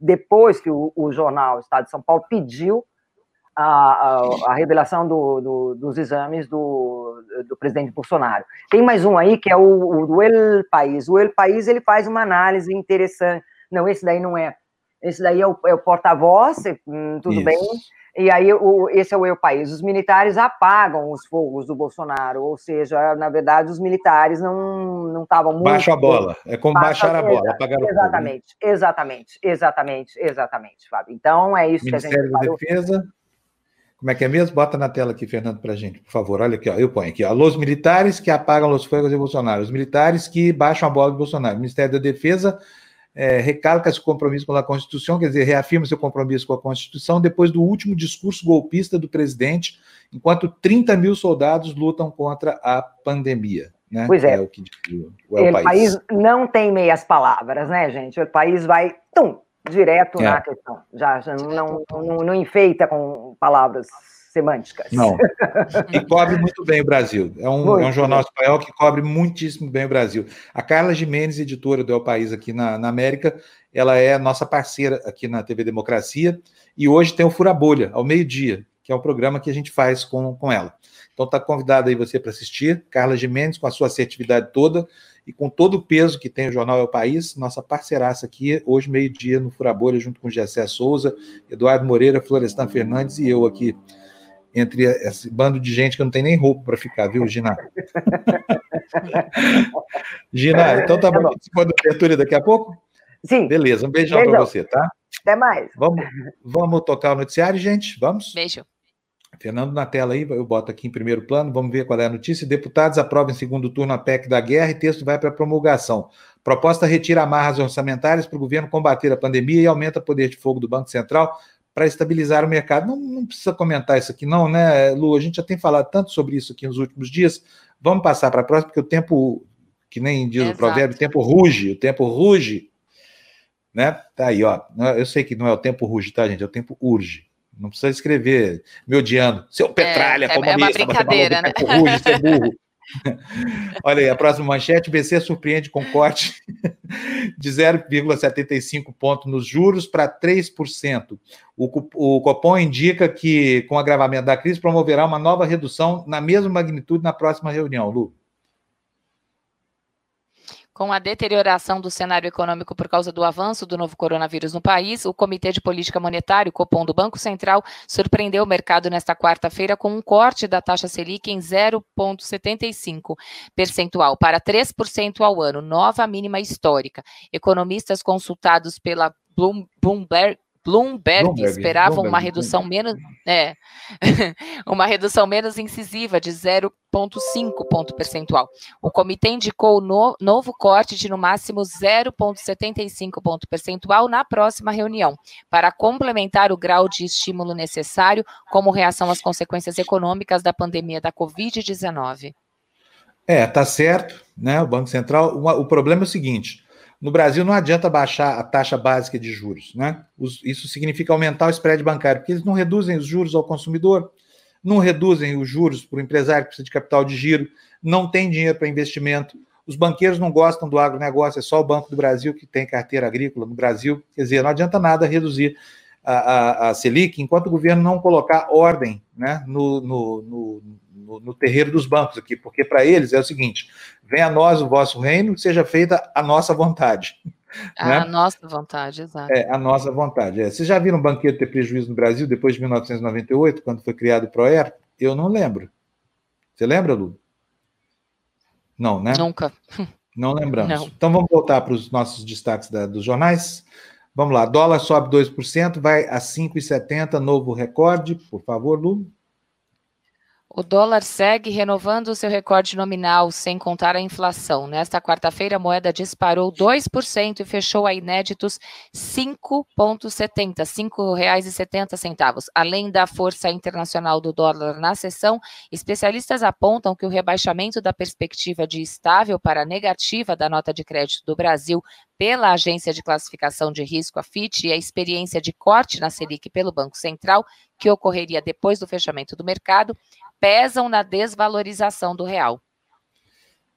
depois que o, o jornal Estado de São Paulo pediu a, a, a revelação do, do, dos exames do, do presidente Bolsonaro. Tem mais um aí que é o, o do El País. O El País ele faz uma análise interessante. Não, esse daí não é. Esse daí é o, é o porta-voz, hum, tudo Isso. bem. E aí, o, esse é o El País. Os militares apagam os fogos do Bolsonaro, ou seja, na verdade, os militares não estavam muito. Baixa a bola, é como Baixa, baixar a bola, apagar o Exatamente, fogo, né? exatamente, exatamente, exatamente, Fábio. Então, é isso Ministério que a gente da Defesa. Como é que é mesmo? Bota na tela aqui, Fernando, para a gente, por favor. Olha aqui, ó. eu ponho aqui. Ó. Los militares que apagam os fogos de Bolsonaro. Os militares que baixam a bola de Bolsonaro. O Ministério da Defesa é, recalca seu compromisso com a Constituição, quer dizer, reafirma seu compromisso com a Constituição depois do último discurso golpista do presidente, enquanto 30 mil soldados lutam contra a pandemia. Né? Pois é. é o que o, é o país. país não tem meias palavras, né, gente? O país vai, tum, direto é. na questão. Já, já não, não, não, enfeita com palavras semânticas. Não. E cobre muito bem o Brasil. É um, é um jornal espanhol que cobre muitíssimo bem o Brasil. A Carla Jimenez, editora do El País aqui na, na América, ela é nossa parceira aqui na TV Democracia. E hoje tem o Fura Bolha, ao meio-dia, que é um programa que a gente faz com, com ela. Então está convidado aí você para assistir. Carla Jimenez, com a sua assertividade toda, e com todo o peso que tem o Jornal É o País, nossa parceiraça aqui, hoje, meio-dia, no Furabolha, junto com Gessé Souza, Eduardo Moreira, Florestan Fernandes e eu aqui, entre esse bando de gente que não tem nem roupa para ficar, viu, Gina? Gina, então tá, bom. Participando da abertura daqui a pouco? Sim. Beleza, um beijão para você, tá? Até mais. Vamos, vamos tocar o noticiário, gente? Vamos? Beijo. Fernando na tela aí, eu boto aqui em primeiro plano, vamos ver qual é a notícia. Deputados aprovam em segundo turno a PEC da guerra e texto vai para promulgação. Proposta retira amarras orçamentárias para o governo combater a pandemia e aumenta o poder de fogo do Banco Central para estabilizar o mercado. Não, não, precisa comentar isso aqui, não, né, Lu? A gente já tem falado tanto sobre isso aqui nos últimos dias. Vamos passar para a próxima, porque o tempo, que nem diz Exato. o provérbio, o tempo ruge, o tempo ruge. Né? Tá aí, ó. Eu sei que não é o tempo ruge, tá, gente? É o tempo urge. Não precisa escrever me odiando. Seu é, Petralha, é, comunista. É uma brincadeira, né? Ruge, seu burro. Olha aí, a próxima manchete: BC surpreende com corte de 0,75 ponto nos juros para 3%. O, o Copom indica que, com o agravamento da crise, promoverá uma nova redução na mesma magnitude na próxima reunião, Lu. Com a deterioração do cenário econômico por causa do avanço do novo coronavírus no país, o Comitê de Política Monetária, o Copom do Banco Central, surpreendeu o mercado nesta quarta-feira com um corte da taxa Selic em 0,75 percentual para 3% ao ano, nova mínima histórica. Economistas consultados pela Bloomberg Bloomberg, Bloomberg esperava Bloomberg, uma redução Bloomberg. menos, é, uma redução menos incisiva de 0,5 ponto percentual. O comitê indicou no, novo corte de no máximo 0,75 ponto percentual na próxima reunião, para complementar o grau de estímulo necessário como reação às consequências econômicas da pandemia da Covid-19. É, tá certo, né? O Banco Central. o problema é o seguinte: no Brasil não adianta baixar a taxa básica de juros, né? Isso significa aumentar o spread bancário, porque eles não reduzem os juros ao consumidor, não reduzem os juros para o empresário que precisa de capital de giro, não tem dinheiro para investimento. Os banqueiros não gostam do agronegócio, é só o Banco do Brasil que tem carteira agrícola no Brasil. Quer dizer, não adianta nada reduzir a, a, a Selic enquanto o governo não colocar ordem né, no, no, no no, no terreiro dos bancos aqui, porque para eles é o seguinte: venha a nós o vosso reino, seja feita a nossa vontade. A né? nossa vontade, exato. É, a nossa vontade. É. Vocês já viram um banqueiro ter prejuízo no Brasil depois de 1998, quando foi criado o PROER? Eu não lembro. Você lembra, Lu? Não, né? Nunca. Não lembramos. Não. Então vamos voltar para os nossos destaques da, dos jornais. Vamos lá, dólar sobe 2%, vai a 5,70, novo recorde. Por favor, Lu. O dólar segue renovando seu recorde nominal, sem contar a inflação. Nesta quarta-feira, a moeda disparou 2% e fechou a inéditos R$ 5,70, R$ 5,70. Além da força internacional do dólar na sessão, especialistas apontam que o rebaixamento da perspectiva de estável para negativa da nota de crédito do Brasil pela Agência de Classificação de Risco, a FIT, e a experiência de corte na Selic pelo Banco Central, que ocorreria depois do fechamento do mercado, pesam na desvalorização do real.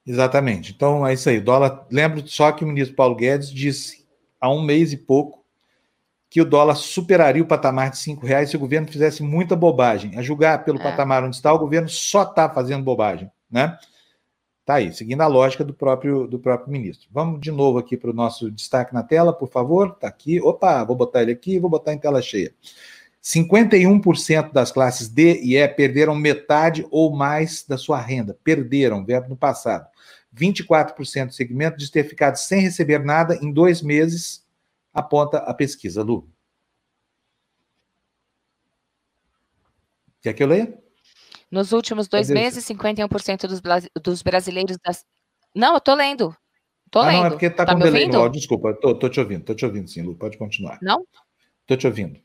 Exatamente. Então é isso aí. O dólar. Lembro só que o ministro Paulo Guedes disse há um mês e pouco que o dólar superaria o patamar de cinco reais se o governo fizesse muita bobagem. A julgar pelo é. patamar onde está, o governo só está fazendo bobagem, né? Tá aí, seguindo a lógica do próprio do próprio ministro. Vamos de novo aqui para o nosso destaque na tela, por favor. Tá aqui. Opa, vou botar ele aqui, vou botar em tela cheia. 51% das classes D e E perderam metade ou mais da sua renda. Perderam, verbo no passado. 24% do segmento diz ter ficado sem receber nada em dois meses, aponta a pesquisa. Lu. Quer que eu leia? Nos últimos dois meses, 51% dos, dos brasileiros das. Não, eu tô lendo. Tô ah, lendo. Não, é porque tá, tá com delay no áudio. Desculpa, tô, tô te ouvindo, tô te ouvindo sim, Lu. Pode continuar. Não? Tô te ouvindo.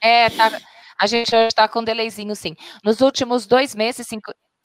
É, tá, a gente hoje está com um delayzinho, sim. Nos últimos dois meses,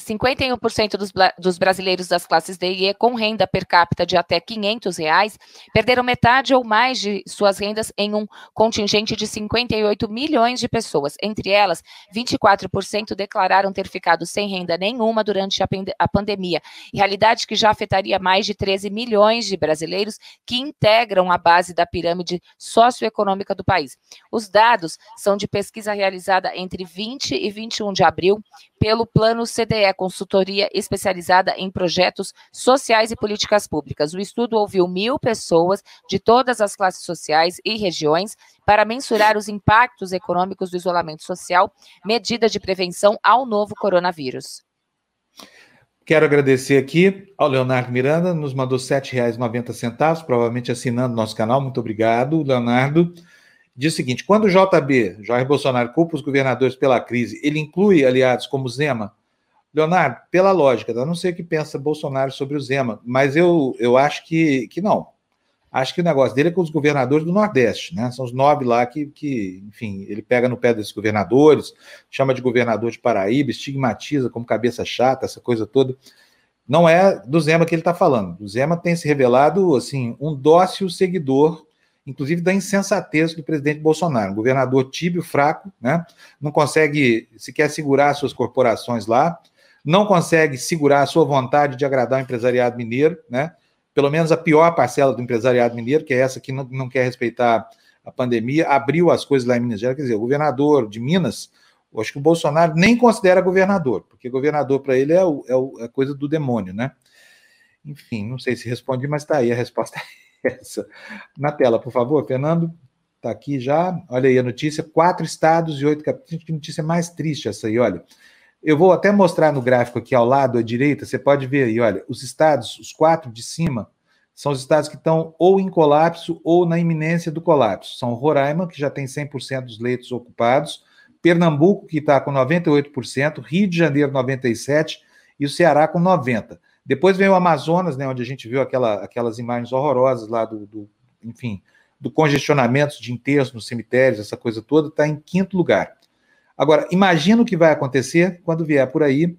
51% dos, dos, brasileiros das classes D e E com renda per capita de até 500 reais perderam metade ou mais de suas rendas em um contingente de 58 milhões de pessoas. Entre elas, 24% declararam ter ficado sem renda nenhuma durante a, a pandemia, realidade que já afetaria mais de 13 milhões de brasileiros que integram a base da pirâmide socioeconômica do país. Os dados são de pesquisa realizada entre 20 e 21 de abril pelo Plano CDE, consultoria especializada em projetos sociais e políticas públicas. O estudo ouviu mil pessoas de todas as classes sociais e regiões para mensurar os impactos econômicos do isolamento social, medida de prevenção ao novo coronavírus. Quero agradecer aqui ao Leonardo Miranda, nos mandou R$ 7,90, provavelmente assinando nosso canal. Muito obrigado, Leonardo diz o seguinte: quando o JB, Jair Bolsonaro, culpa os governadores pela crise, ele inclui aliados como Zema? Leonardo, pela lógica, eu não sei o que pensa Bolsonaro sobre o Zema, mas eu, eu acho que, que não. Acho que o negócio dele é com os governadores do Nordeste, né? São os nove lá que, que, enfim, ele pega no pé desses governadores, chama de governador de Paraíba, estigmatiza como cabeça chata, essa coisa toda. Não é do Zema que ele está falando. O Zema tem se revelado, assim, um dócil seguidor inclusive da insensatez do presidente Bolsonaro. Um governador tíbio, fraco, né? não consegue sequer segurar suas corporações lá, não consegue segurar a sua vontade de agradar o empresariado mineiro, né? pelo menos a pior parcela do empresariado mineiro, que é essa que não, não quer respeitar a pandemia, abriu as coisas lá em Minas Gerais. Quer dizer, o governador de Minas, acho que o Bolsonaro nem considera governador, porque governador para ele é, o, é, o, é coisa do demônio, né? Enfim, não sei se respondi, mas está aí a resposta essa. Na tela, por favor, Fernando. Está aqui já. Olha aí a notícia: quatro estados e oito capítulos. Que notícia mais triste essa aí, olha. Eu vou até mostrar no gráfico aqui ao lado, à direita, você pode ver aí, olha, os estados, os quatro de cima, são os estados que estão ou em colapso ou na iminência do colapso. São Roraima, que já tem 100% dos leitos ocupados, Pernambuco, que está com 98%, Rio de Janeiro, 97%, e o Ceará com 90%. Depois vem o Amazonas, né, onde a gente viu aquela, aquelas imagens horrorosas lá do, do enfim, do congestionamento de enterros nos cemitérios, essa coisa toda, está em quinto lugar. Agora, imagina o que vai acontecer quando vier por aí,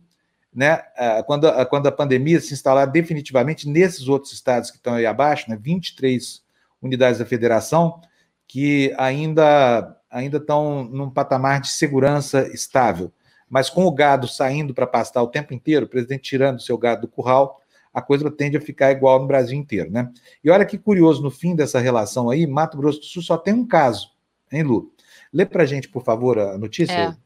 né, quando, quando a pandemia se instalar definitivamente nesses outros estados que estão aí abaixo, né, 23 unidades da federação, que ainda, ainda estão num patamar de segurança estável. Mas com o gado saindo para pastar o tempo inteiro, o presidente tirando o seu gado do curral, a coisa tende a ficar igual no Brasil inteiro, né? E olha que curioso, no fim dessa relação aí, Mato Grosso do Sul só tem um caso, hein, Lu? Lê para gente, por favor, a notícia. É.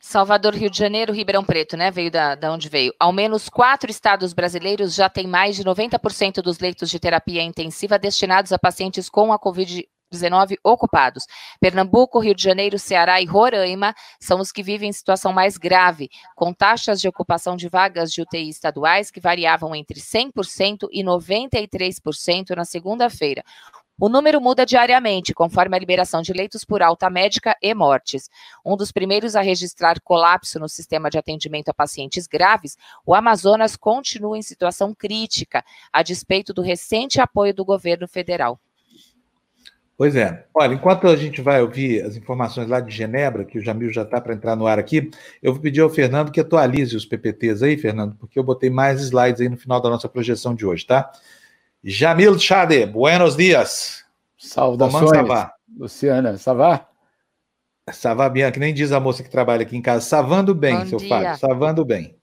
Salvador, Rio de Janeiro, Ribeirão Preto, né? Veio da, da onde veio. Ao menos quatro estados brasileiros já têm mais de 90% dos leitos de terapia intensiva destinados a pacientes com a Covid 19 ocupados. Pernambuco, Rio de Janeiro, Ceará e Roraima são os que vivem em situação mais grave, com taxas de ocupação de vagas de UTI estaduais que variavam entre 100% e 93% na segunda-feira. O número muda diariamente, conforme a liberação de leitos por alta médica e mortes. Um dos primeiros a registrar colapso no sistema de atendimento a pacientes graves, o Amazonas continua em situação crítica, a despeito do recente apoio do governo federal. Pois é. Olha, enquanto a gente vai ouvir as informações lá de Genebra, que o Jamil já está para entrar no ar aqui, eu vou pedir ao Fernando que atualize os PPTs aí, Fernando, porque eu botei mais slides aí no final da nossa projeção de hoje, tá? Jamil Chade, buenos dias. Saudações, Luciana, Savá? Savá Bianchi, nem diz a moça que trabalha aqui em casa. Savando bem, Bom seu dia. Fábio, savando bem.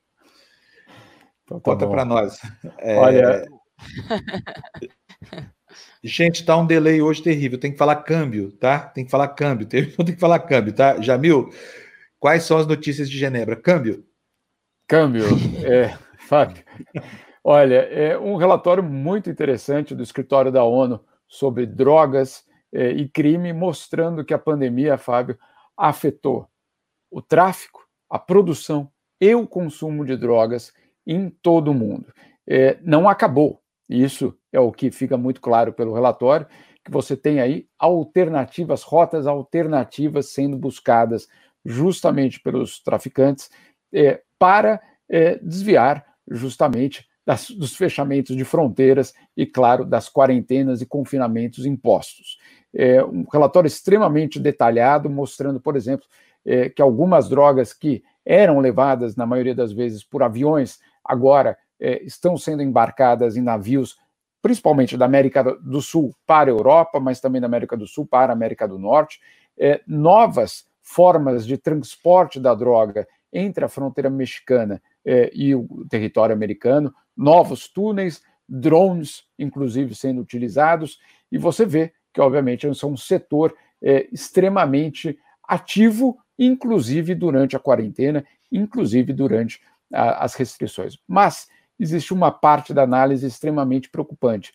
Então, tá Conta para nós. É... Olha... Gente, tá um delay hoje terrível. Tem que falar câmbio, tá? Tem que falar câmbio. Tem, tem que falar câmbio, tá? Jamil, quais são as notícias de Genebra? Câmbio. Câmbio. É, Fábio. Olha, é um relatório muito interessante do escritório da ONU sobre drogas é, e crime, mostrando que a pandemia, Fábio, afetou o tráfico, a produção e o consumo de drogas em todo o mundo. É, não acabou. Isso é o que fica muito claro pelo relatório, que você tem aí alternativas, rotas alternativas sendo buscadas justamente pelos traficantes é, para é, desviar justamente das, dos fechamentos de fronteiras e, claro, das quarentenas e confinamentos impostos. É um relatório extremamente detalhado, mostrando, por exemplo, é, que algumas drogas que eram levadas, na maioria das vezes, por aviões, agora é, estão sendo embarcadas em navios principalmente da América do Sul para a Europa, mas também da América do Sul para a América do Norte, é, novas formas de transporte da droga entre a fronteira mexicana é, e o território americano, novos túneis, drones, inclusive, sendo utilizados, e você vê que, obviamente, é um setor é, extremamente ativo, inclusive durante a quarentena, inclusive durante a, as restrições. Mas existe uma parte da análise extremamente preocupante.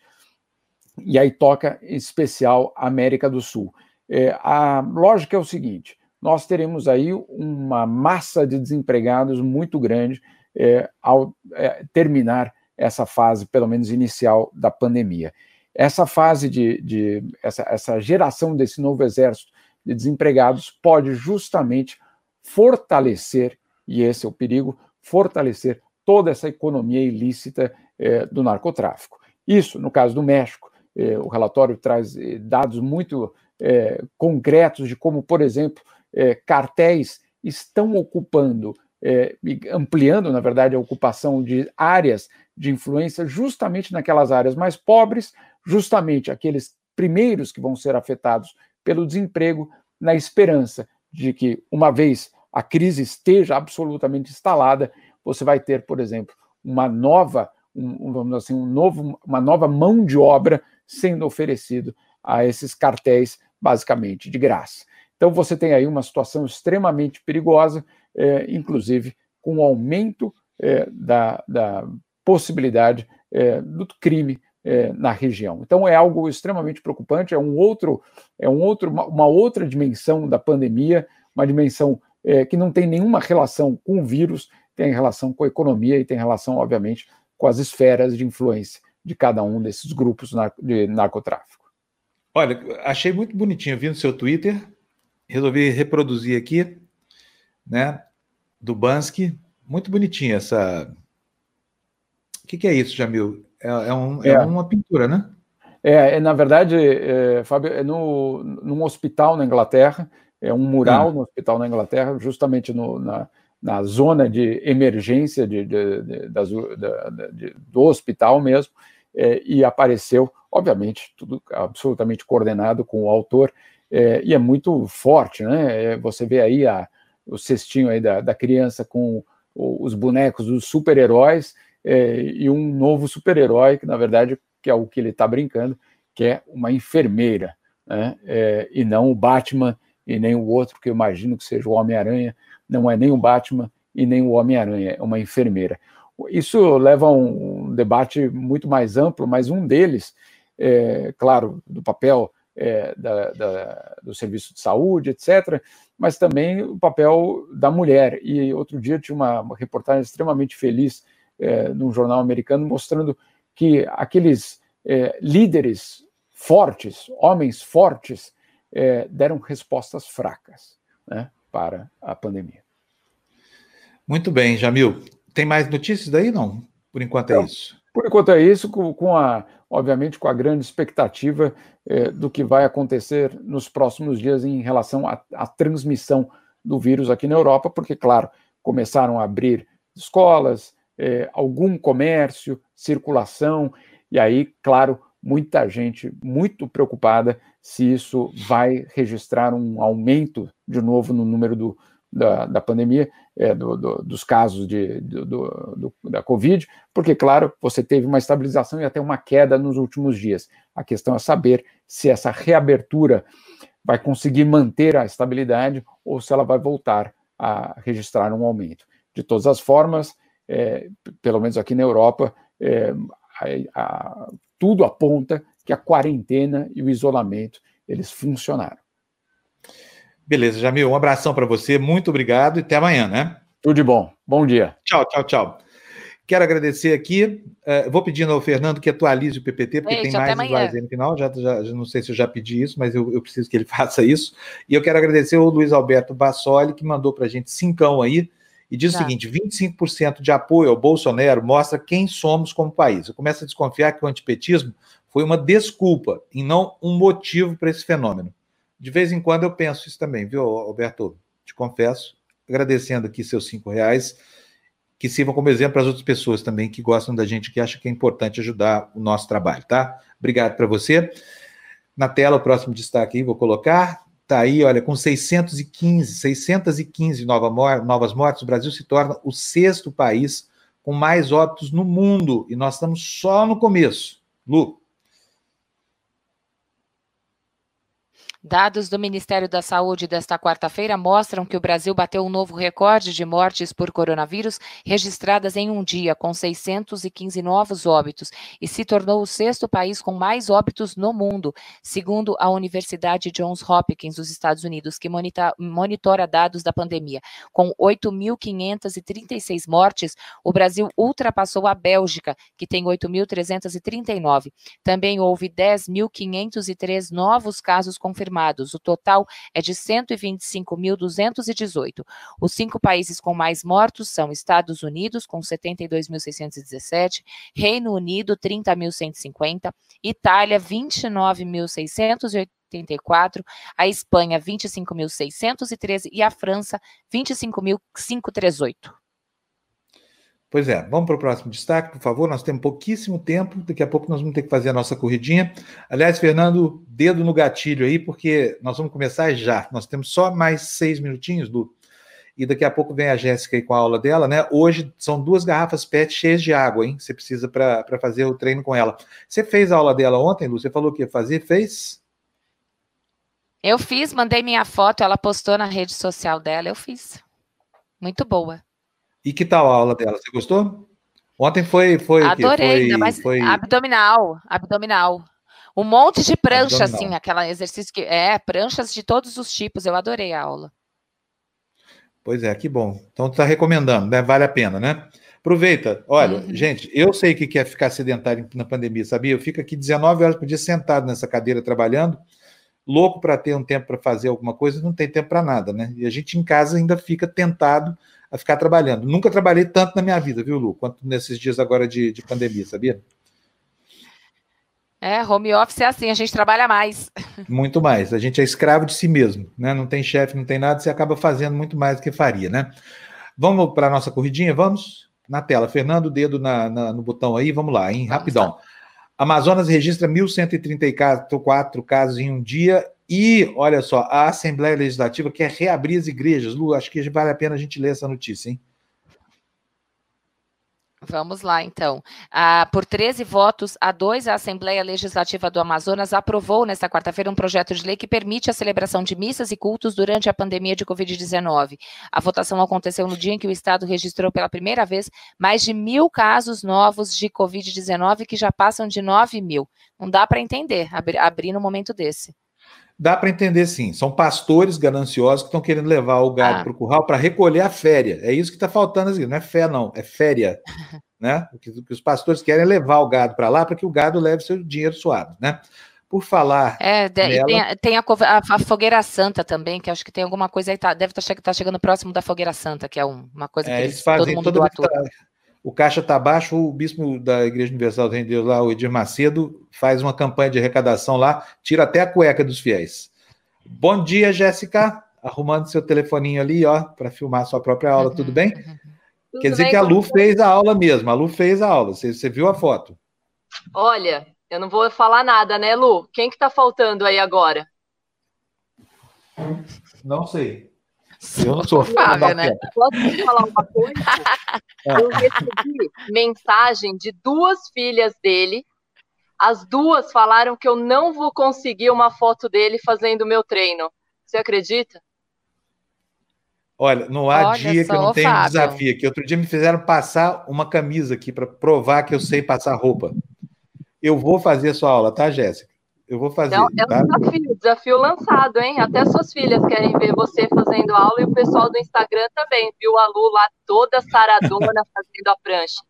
E aí toca em especial a América do Sul. É, a lógica é o seguinte: nós teremos aí uma massa de desempregados muito grande é, ao é, terminar essa fase, pelo menos inicial, da pandemia. Essa fase de, de essa, essa geração desse novo exército de desempregados pode justamente fortalecer, e esse é o perigo, fortalecer toda essa economia ilícita é, do narcotráfico. Isso, no caso do México, é, o relatório traz é, dados muito concretos de como, por exemplo, cartéis estão ocupando, ampliando, na verdade, a ocupação de áreas de influência justamente naquelas áreas mais pobres, justamente aqueles primeiros que vão ser afetados pelo desemprego, na esperança de que, uma vez a crise esteja absolutamente instalada, você vai ter, por exemplo, uma nova, um, vamos assim, um novo, uma nova mão de obra sendo oferecido a esses cartéis, basicamente de graça. Então você tem aí uma situação extremamente perigosa, é, inclusive com o aumento é, da, da, possibilidade é, do crime na região. Então é algo extremamente preocupante, é um outro, é um outro, uma, uma outra dimensão da pandemia, uma dimensão que não tem nenhuma relação com o vírus, tem relação com a economia e tem relação, obviamente, com as esferas de influência de cada um desses grupos de narcotráfico. Olha, achei muito bonitinho, vi no seu Twitter, resolvi reproduzir aqui, né, do Bansky, muito bonitinho essa... O que, que é isso, Jamil? É, é, um, é. é uma pintura, né? É, é na verdade, é, Fábio, é no, num hospital na Inglaterra, é um mural ah. no hospital na Inglaterra, justamente no, na, na zona de emergência de, de, de, das, do hospital mesmo, é, e apareceu, obviamente, tudo absolutamente coordenado com o autor, é, e é muito forte, né? É, você vê aí a, o cestinho aí da, da criança com os bonecos dos super-heróis é, e um novo super-herói, que na verdade que é o que ele está brincando, que é uma enfermeira, né? É, e não o Batman e nem o outro, que eu imagino que seja o Homem-Aranha, não é nem o Batman e nem o Homem-Aranha, é uma enfermeira. Isso leva a um debate muito mais amplo, mas um deles, é, claro, do papel é, da, da, do serviço de saúde, etc., mas também o papel da mulher. E outro dia tinha uma, uma reportagem extremamente feliz é, num jornal americano mostrando que aqueles é, líderes fortes, homens fortes, é, deram respostas fracas né, para a pandemia. Muito bem, Jamil. Tem mais notícias daí? Não, por enquanto é isso. Por enquanto é isso, com, com a, obviamente, com a grande expectativa é, do que vai acontecer nos próximos dias em relação à, transmissão do vírus aqui na Europa, porque, claro, começaram a abrir escolas, é, algum comércio, circulação, e aí, claro, muita gente muito preocupada se isso vai registrar um aumento de novo no número do, da, da pandemia, é, do, do, dos casos de, do, da Covid, porque, claro, você teve uma estabilização e até uma queda nos últimos dias. A questão é saber se essa reabertura vai conseguir manter a estabilidade ou se ela vai voltar a registrar um aumento. De todas as formas, é, pelo menos aqui na Europa, é, a, a, tudo aponta que a quarentena e o isolamento eles funcionaram. Beleza, Jamil, um abração para você, muito obrigado e até amanhã, né? Tudo de bom. Bom dia. Tchau, tchau, tchau. Quero agradecer aqui, uh, vou pedindo ao Fernando que atualize o PPT, porque tem mais slides aí no final, já, já, não sei se eu já pedi isso, mas eu, eu, preciso que ele faça isso. E eu quero agradecer ao Luiz Alberto Bassoli, que mandou para a gente cincão aí, e diz tá. o seguinte: 25% de apoio ao Bolsonaro mostra quem somos como país. Eu começo a desconfiar que o antipetismo foi uma desculpa e não um motivo para esse fenômeno. De vez em quando eu penso isso também, viu, Alberto? Te confesso, agradecendo aqui seus cinco reais, que sirvam como exemplo para as outras pessoas também que gostam da gente, que acham que é importante ajudar o nosso trabalho, tá? Obrigado para você. Na tela, o próximo destaque aí, vou colocar. Está aí, olha, com 615, 615 nova mor novas mortes, o Brasil se torna o sexto país com mais óbitos no mundo. E nós estamos só no começo. Lu. Dados do Ministério da Saúde desta quarta-feira mostram que o Brasil bateu um novo recorde de mortes por coronavírus registradas em um dia, com 615 novos óbitos, e se tornou o sexto país com mais óbitos no mundo, segundo a Universidade Johns Hopkins dos Estados Unidos, que monitora dados da pandemia. Com 8.536 mortes, o Brasil ultrapassou a Bélgica, que tem 8.339. Também houve 10.503 novos casos confirmados confirmados. O total é de 125.218. Os cinco países com mais mortos são Estados Unidos, com 72.617, Reino Unido, 30.150, Itália, 29.684, a Espanha, 25.613 e a França, 25.538. Pois é, vamos para o próximo destaque, por favor. Nós temos pouquíssimo tempo, daqui a pouco nós vamos ter que fazer a nossa corridinha. Aliás, Fernando, dedo no gatilho aí, porque nós vamos começar já. Nós temos só mais seis minutinhos, Lu. E daqui a pouco vem a Jéssica aí com a aula dela, né? Hoje são duas garrafas PET cheias de água, hein? Você precisa para fazer o treino com ela. Você fez a aula dela ontem, Lu? Você falou que ia fazer? Fez? Eu fiz, mandei minha foto, ela postou na rede social dela, eu fiz. Muito boa. E que tal a aula dela? Você gostou? Ontem foi. foi Adorei, foi, ainda mais foi... abdominal, abdominal. Um monte de prancha, abdominal. assim, aquela exercício que. É, pranchas de todos os tipos. Eu adorei a aula. Pois é, que bom. Então, tu está recomendando, né? Vale a pena, né? Aproveita. Olha, uhum. gente, eu sei o que é ficar sedentário na pandemia, sabia? Eu fico aqui 19 horas por dia sentado nessa cadeira trabalhando, louco para ter um tempo para fazer alguma coisa, não tem tempo para nada, né? E a gente em casa ainda fica tentado a ficar trabalhando. Nunca trabalhei tanto na minha vida, viu, Lu, quanto nesses dias agora de, de pandemia, sabia? É, home office é assim, a gente trabalha mais. Muito mais. A gente é escravo de si mesmo, né? Não tem chefe, não tem nada, você acaba fazendo muito mais do que faria, né? Vamos para a nossa corridinha? Vamos? Na tela. Fernando, dedo na, na, no botão aí, vamos lá, hein? Rapidão. Amazonas registra 1.134 casos em um dia e, olha só, a Assembleia Legislativa quer reabrir as igrejas. Lu, acho que vale a pena a gente ler essa notícia, hein? Vamos lá, então. Ah, por 13 votos a 2, a Assembleia Legislativa do Amazonas aprovou nesta quarta-feira um projeto de lei que permite a celebração de missas e cultos durante a pandemia de Covid-19. A votação aconteceu no dia em que o Estado registrou pela primeira vez mais de mil casos novos de Covid-19, que já passam de 9 mil. Não dá para entender abrir, abrir no momento desse. Dá para entender sim. São pastores gananciosos que estão querendo levar o gado ah. para o curral para recolher a féria. É isso que está faltando. Não é fé, não, é féria. né? O que, o que, os pastores querem é levar o gado para lá para que o gado leve seu dinheiro suado. Né? Por falar. É, nela... tem, a, tem a, a, Fogueira Santa também, que acho que tem alguma coisa aí, tá, deve estar tá, tá chegando próximo da Fogueira Santa, que é um, uma coisa é, que eles, fazem, todo mundo doa tudo. Tá, o caixa está baixo, o bispo da Igreja Universal de Deus lá, o Edir Macedo, faz uma campanha de arrecadação lá, tira até a cueca dos fiéis. Bom dia, Jéssica. Arrumando seu telefoninho ali, ó, para filmar sua própria aula, tudo bem? Tudo Quer dizer bem, que a Lu fez a aula mesmo, a Lu fez a aula. Você, você viu a foto? Olha, eu não vou falar nada, né, Lu? Quem que tá faltando aí agora? Não sei. Eu não sou Fábio, né? Posso falar uma coisa? Eu recebi mensagem de duas filhas dele. As duas falaram que eu não vou conseguir uma foto dele fazendo o meu treino. Você acredita? Olha, não há Olha dia que eu não tenha um desafio aqui. Outro dia me fizeram passar uma camisa aqui para provar que eu sei passar roupa. Eu vou fazer a sua aula, tá, Jéssica? Eu vou fazer. Então, é um tá? desafio, desafio lançado, hein? Até suas filhas querem ver você fazendo aula e o pessoal do Instagram também, viu a Lu lá toda saradona fazendo a prancha.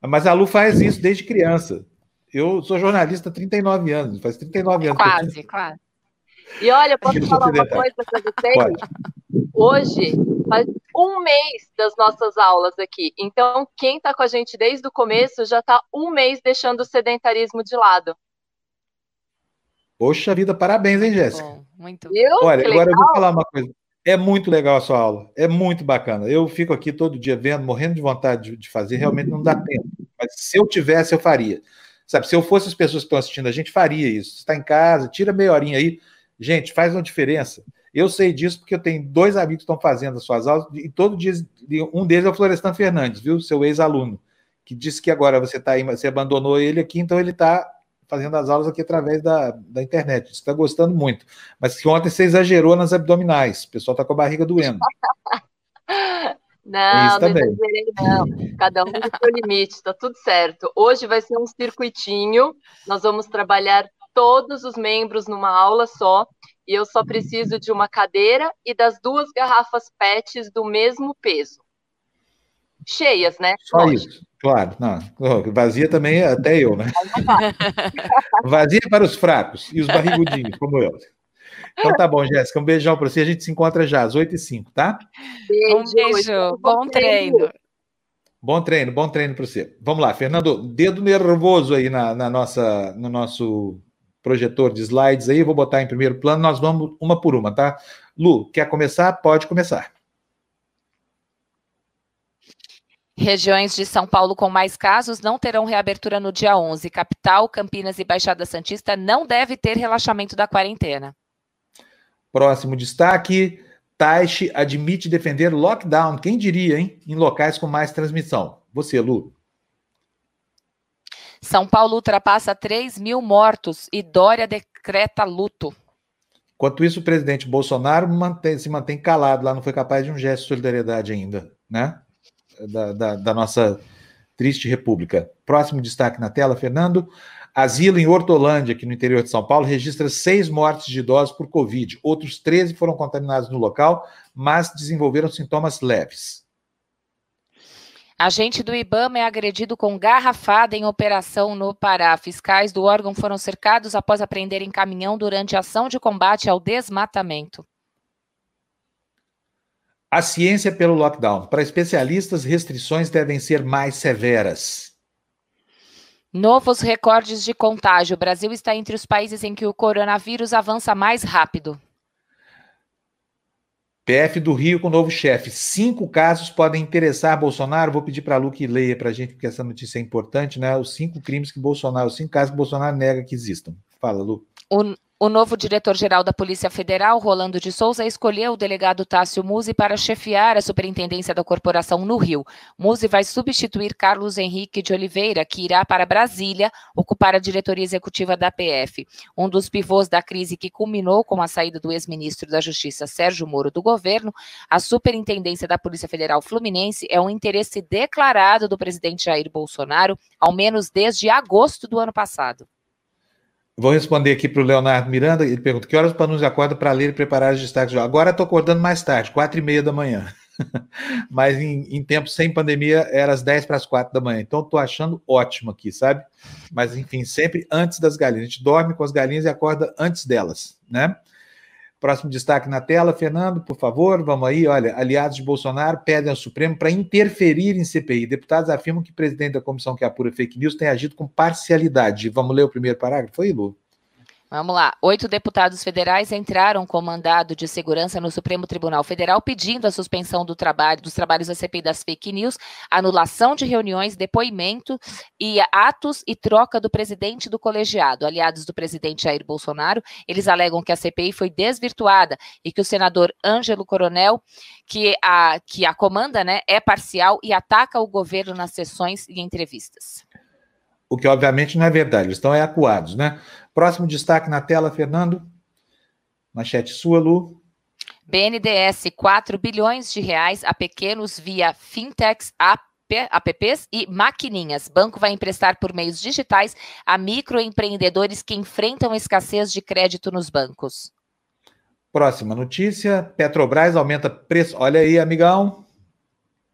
Mas a Lu faz isso desde criança. Eu sou jornalista há 39 anos, faz 39 anos. Quase, quase. E olha, posso falar uma coisa para vocês? Pode. Hoje faz um mês das nossas aulas aqui. Então, quem está com a gente desde o começo já está um mês deixando o sedentarismo de lado. Poxa vida, parabéns, hein, Jéssica? Muito bom. Olha, que agora legal. eu vou falar uma coisa. É muito legal a sua aula, é muito bacana. Eu fico aqui todo dia vendo, morrendo de vontade de fazer, realmente não dá tempo. Mas se eu tivesse, eu faria. Sabe, se eu fosse as pessoas que estão assistindo, a gente faria isso. Você está em casa, tira meia horinha aí. Gente, faz uma diferença. Eu sei disso porque eu tenho dois amigos que estão fazendo as suas aulas, e todo dia, um deles é o Florestan Fernandes, viu? Seu ex-aluno, que disse que agora você está aí, você abandonou ele aqui, então ele está fazendo as aulas aqui através da, da internet. Está gostando muito. Mas que ontem você exagerou nas abdominais. O pessoal está com a barriga doendo. Não, Isso não exagerei, não. Cada um tem seu limite, está tudo certo. Hoje vai ser um circuitinho. Nós vamos trabalhar todos os membros numa aula só. E eu só preciso de uma cadeira e das duas garrafas PETs do mesmo peso. Cheias, né? Só Lógico. isso. Claro, não. Vazia também, até eu, né? Vazia para os fracos e os barrigudinhos, como eu. Então tá bom, Jéssica. Um beijão para você. A gente se encontra já às 8 e 5 tá? Beijo. Um beijo. Bom treino. Bom treino, bom treino para você. Vamos lá, Fernando. Dedo nervoso aí na, na, nossa, no nosso projetor de slides aí. Vou botar em primeiro plano. Nós vamos uma por uma, tá? Lu, quer começar? Pode começar. Regiões de São Paulo com mais casos não terão reabertura no dia 11. Capital, Campinas e Baixada Santista não deve ter relaxamento da quarentena. Próximo destaque: Taishi admite defender lockdown. Quem diria, hein? Em locais com mais transmissão. Você, Lu. São Paulo ultrapassa 3 mil mortos e Dória decreta luto. Enquanto isso, o presidente Bolsonaro mantém, se mantém calado lá, não foi capaz de um gesto de solidariedade ainda, né? Da, da, da nossa Triste República. Próximo destaque na tela, Fernando. Asilo em Hortolândia, aqui no interior de São Paulo, registra seis mortes de idosos por Covid. Outros 13 foram contaminados no local, mas desenvolveram sintomas leves. Agente do IBAMA é agredido com garrafada em operação no Pará. Fiscais do órgão foram cercados após apreenderem caminhão durante ação de combate ao desmatamento. A ciência pelo lockdown. Para especialistas, restrições devem ser mais severas. Novos recordes de contágio. O Brasil está entre os países em que o coronavírus avança mais rápido. PF do Rio com novo chefe. Cinco casos podem interessar Bolsonaro. Vou pedir para a Lu que leia para a gente, porque essa notícia é importante, né? Os cinco crimes que Bolsonaro, os cinco casos que Bolsonaro nega que existam. Fala, Lu. O, o novo diretor-geral da Polícia Federal, Rolando de Souza, escolheu o delegado Tássio Musi para chefiar a superintendência da corporação no Rio. Musi vai substituir Carlos Henrique de Oliveira, que irá para Brasília ocupar a diretoria executiva da PF. Um dos pivôs da crise que culminou com a saída do ex-ministro da Justiça Sérgio Moro do governo, a superintendência da Polícia Federal Fluminense é um interesse declarado do presidente Jair Bolsonaro, ao menos desde agosto do ano passado. Vou responder aqui para o Leonardo Miranda. Ele pergunta: que horas o Panunzi acorda para ler e preparar os destaques? Agora estou acordando mais tarde, quatro e meia da manhã. Mas em, em tempo sem pandemia era às 10 para as 4 da manhã. Então estou achando ótimo aqui, sabe? Mas enfim, sempre antes das galinhas. A gente dorme com as galinhas e acorda antes delas, né? Próximo destaque na tela, Fernando, por favor, vamos aí. Olha, aliados de Bolsonaro pedem ao Supremo para interferir em CPI. Deputados afirmam que o presidente da comissão que apura fake news tem agido com parcialidade. Vamos ler o primeiro parágrafo? Foi, Lu? Vamos lá. Oito deputados federais entraram com mandado de segurança no Supremo Tribunal Federal pedindo a suspensão do trabalho, dos trabalhos da CPI das fake news, anulação de reuniões, depoimento e atos e troca do presidente do colegiado. Aliados do presidente Jair Bolsonaro, eles alegam que a CPI foi desvirtuada e que o senador Ângelo Coronel, que a, que a comanda, né, é parcial e ataca o governo nas sessões e entrevistas. O que obviamente não é verdade, eles estão acuados, né? Próximo destaque na tela, Fernando. Manchete sua, Lu. BNDES, 4 bilhões de reais a pequenos via fintechs, apps e maquininhas. Banco vai emprestar por meios digitais a microempreendedores que enfrentam escassez de crédito nos bancos. Próxima notícia: Petrobras aumenta preço. Olha aí, amigão.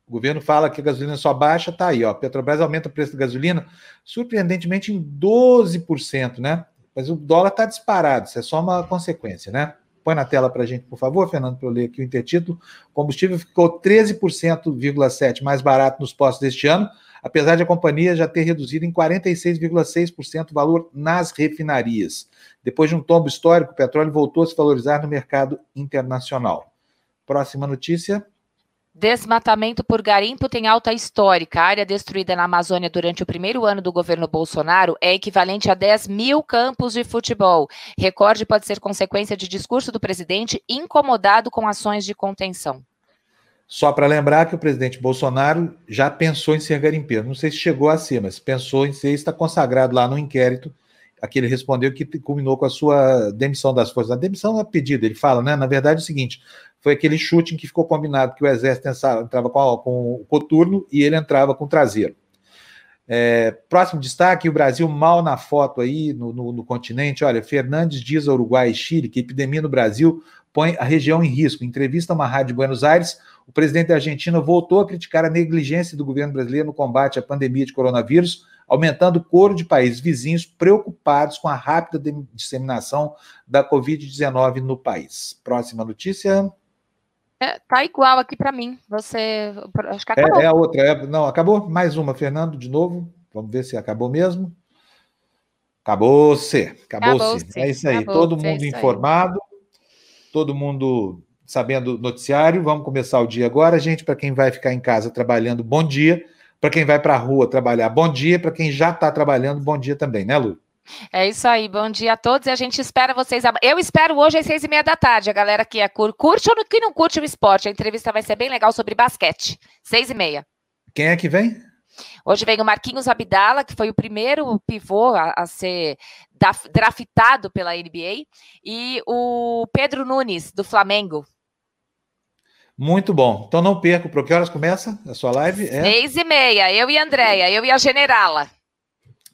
O governo fala que a gasolina só baixa, tá aí, ó. Petrobras aumenta o preço da gasolina surpreendentemente em 12%, né? Mas o dólar está disparado, isso é só uma consequência, né? Põe na tela para a gente, por favor, Fernando, para eu ler aqui o intertítulo. O combustível ficou 13,7% mais barato nos postos deste ano, apesar de a companhia já ter reduzido em 46,6% o valor nas refinarias. Depois de um tombo histórico, o petróleo voltou a se valorizar no mercado internacional. Próxima notícia. Desmatamento por garimpo tem alta histórica. A área destruída na Amazônia durante o primeiro ano do governo Bolsonaro é equivalente a 10 mil campos de futebol. Recorde pode ser consequência de discurso do presidente incomodado com ações de contenção. Só para lembrar que o presidente Bolsonaro já pensou em ser garimpeiro. Não sei se chegou a ser, mas pensou em ser, está consagrado lá no inquérito. Aqui ele respondeu que culminou com a sua demissão das forças. A demissão é pedido, ele fala, né? Na verdade é o seguinte: foi aquele chute em que ficou combinado que o exército entrava com, com o coturno e ele entrava com o traseiro. É, próximo destaque: o Brasil mal na foto aí no, no, no, continente. Olha, Fernandes diz ao Uruguai e Chile que a epidemia no Brasil põe a região em risco. Em entrevista a uma rádio de Buenos Aires, o presidente da Argentina voltou a criticar a negligência do governo brasileiro no combate à pandemia de coronavírus, aumentando o coro de países vizinhos preocupados com a rápida disseminação da Covid-19 no país. Próxima notícia. É, tá igual aqui para mim. Você. Acho que é, acabou. É, é a outra. É, não, acabou. Mais uma, Fernando, de novo. Vamos ver se acabou mesmo. Acabou-se. Acabou-se. Acabou é isso aí. Acabou todo mundo é informado, todo mundo sabendo o noticiário. Vamos começar o dia agora. Gente, para quem vai ficar em casa trabalhando, bom dia. Para quem vai para a rua trabalhar, bom dia. Para quem já está trabalhando, bom dia também, né, Lu? É isso aí, bom dia a todos e a gente espera vocês. Eu espero hoje às seis e meia da tarde, a galera que é cur... curte ou que não curte o esporte. A entrevista vai ser bem legal sobre basquete. Seis e meia. Quem é que vem? Hoje vem o Marquinhos Abdala, que foi o primeiro pivô a, a ser draftado pela NBA, e o Pedro Nunes, do Flamengo. Muito bom. Então não perca, por que horas começa a sua live? É... Seis e meia, eu e a Andréia, eu e a generala.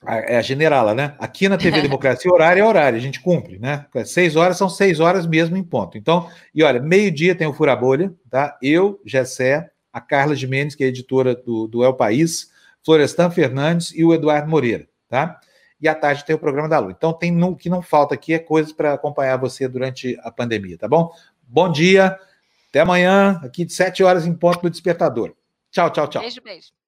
É a generala, né? Aqui na TV Democracia, horário é horário, a gente cumpre, né? Seis horas são seis horas mesmo em ponto. Então, e olha, meio-dia tem o Fura Bolha, tá? Eu, Gessé, a Carla Jimenez, que é editora do, do El País, Florestan Fernandes e o Eduardo Moreira, tá? E à tarde tem o programa da Lu. Então, tem o que não falta aqui é coisas para acompanhar você durante a pandemia, tá bom? Bom dia, até amanhã, aqui de sete horas em ponto do despertador. Tchau, tchau, tchau. Beijo, beijo.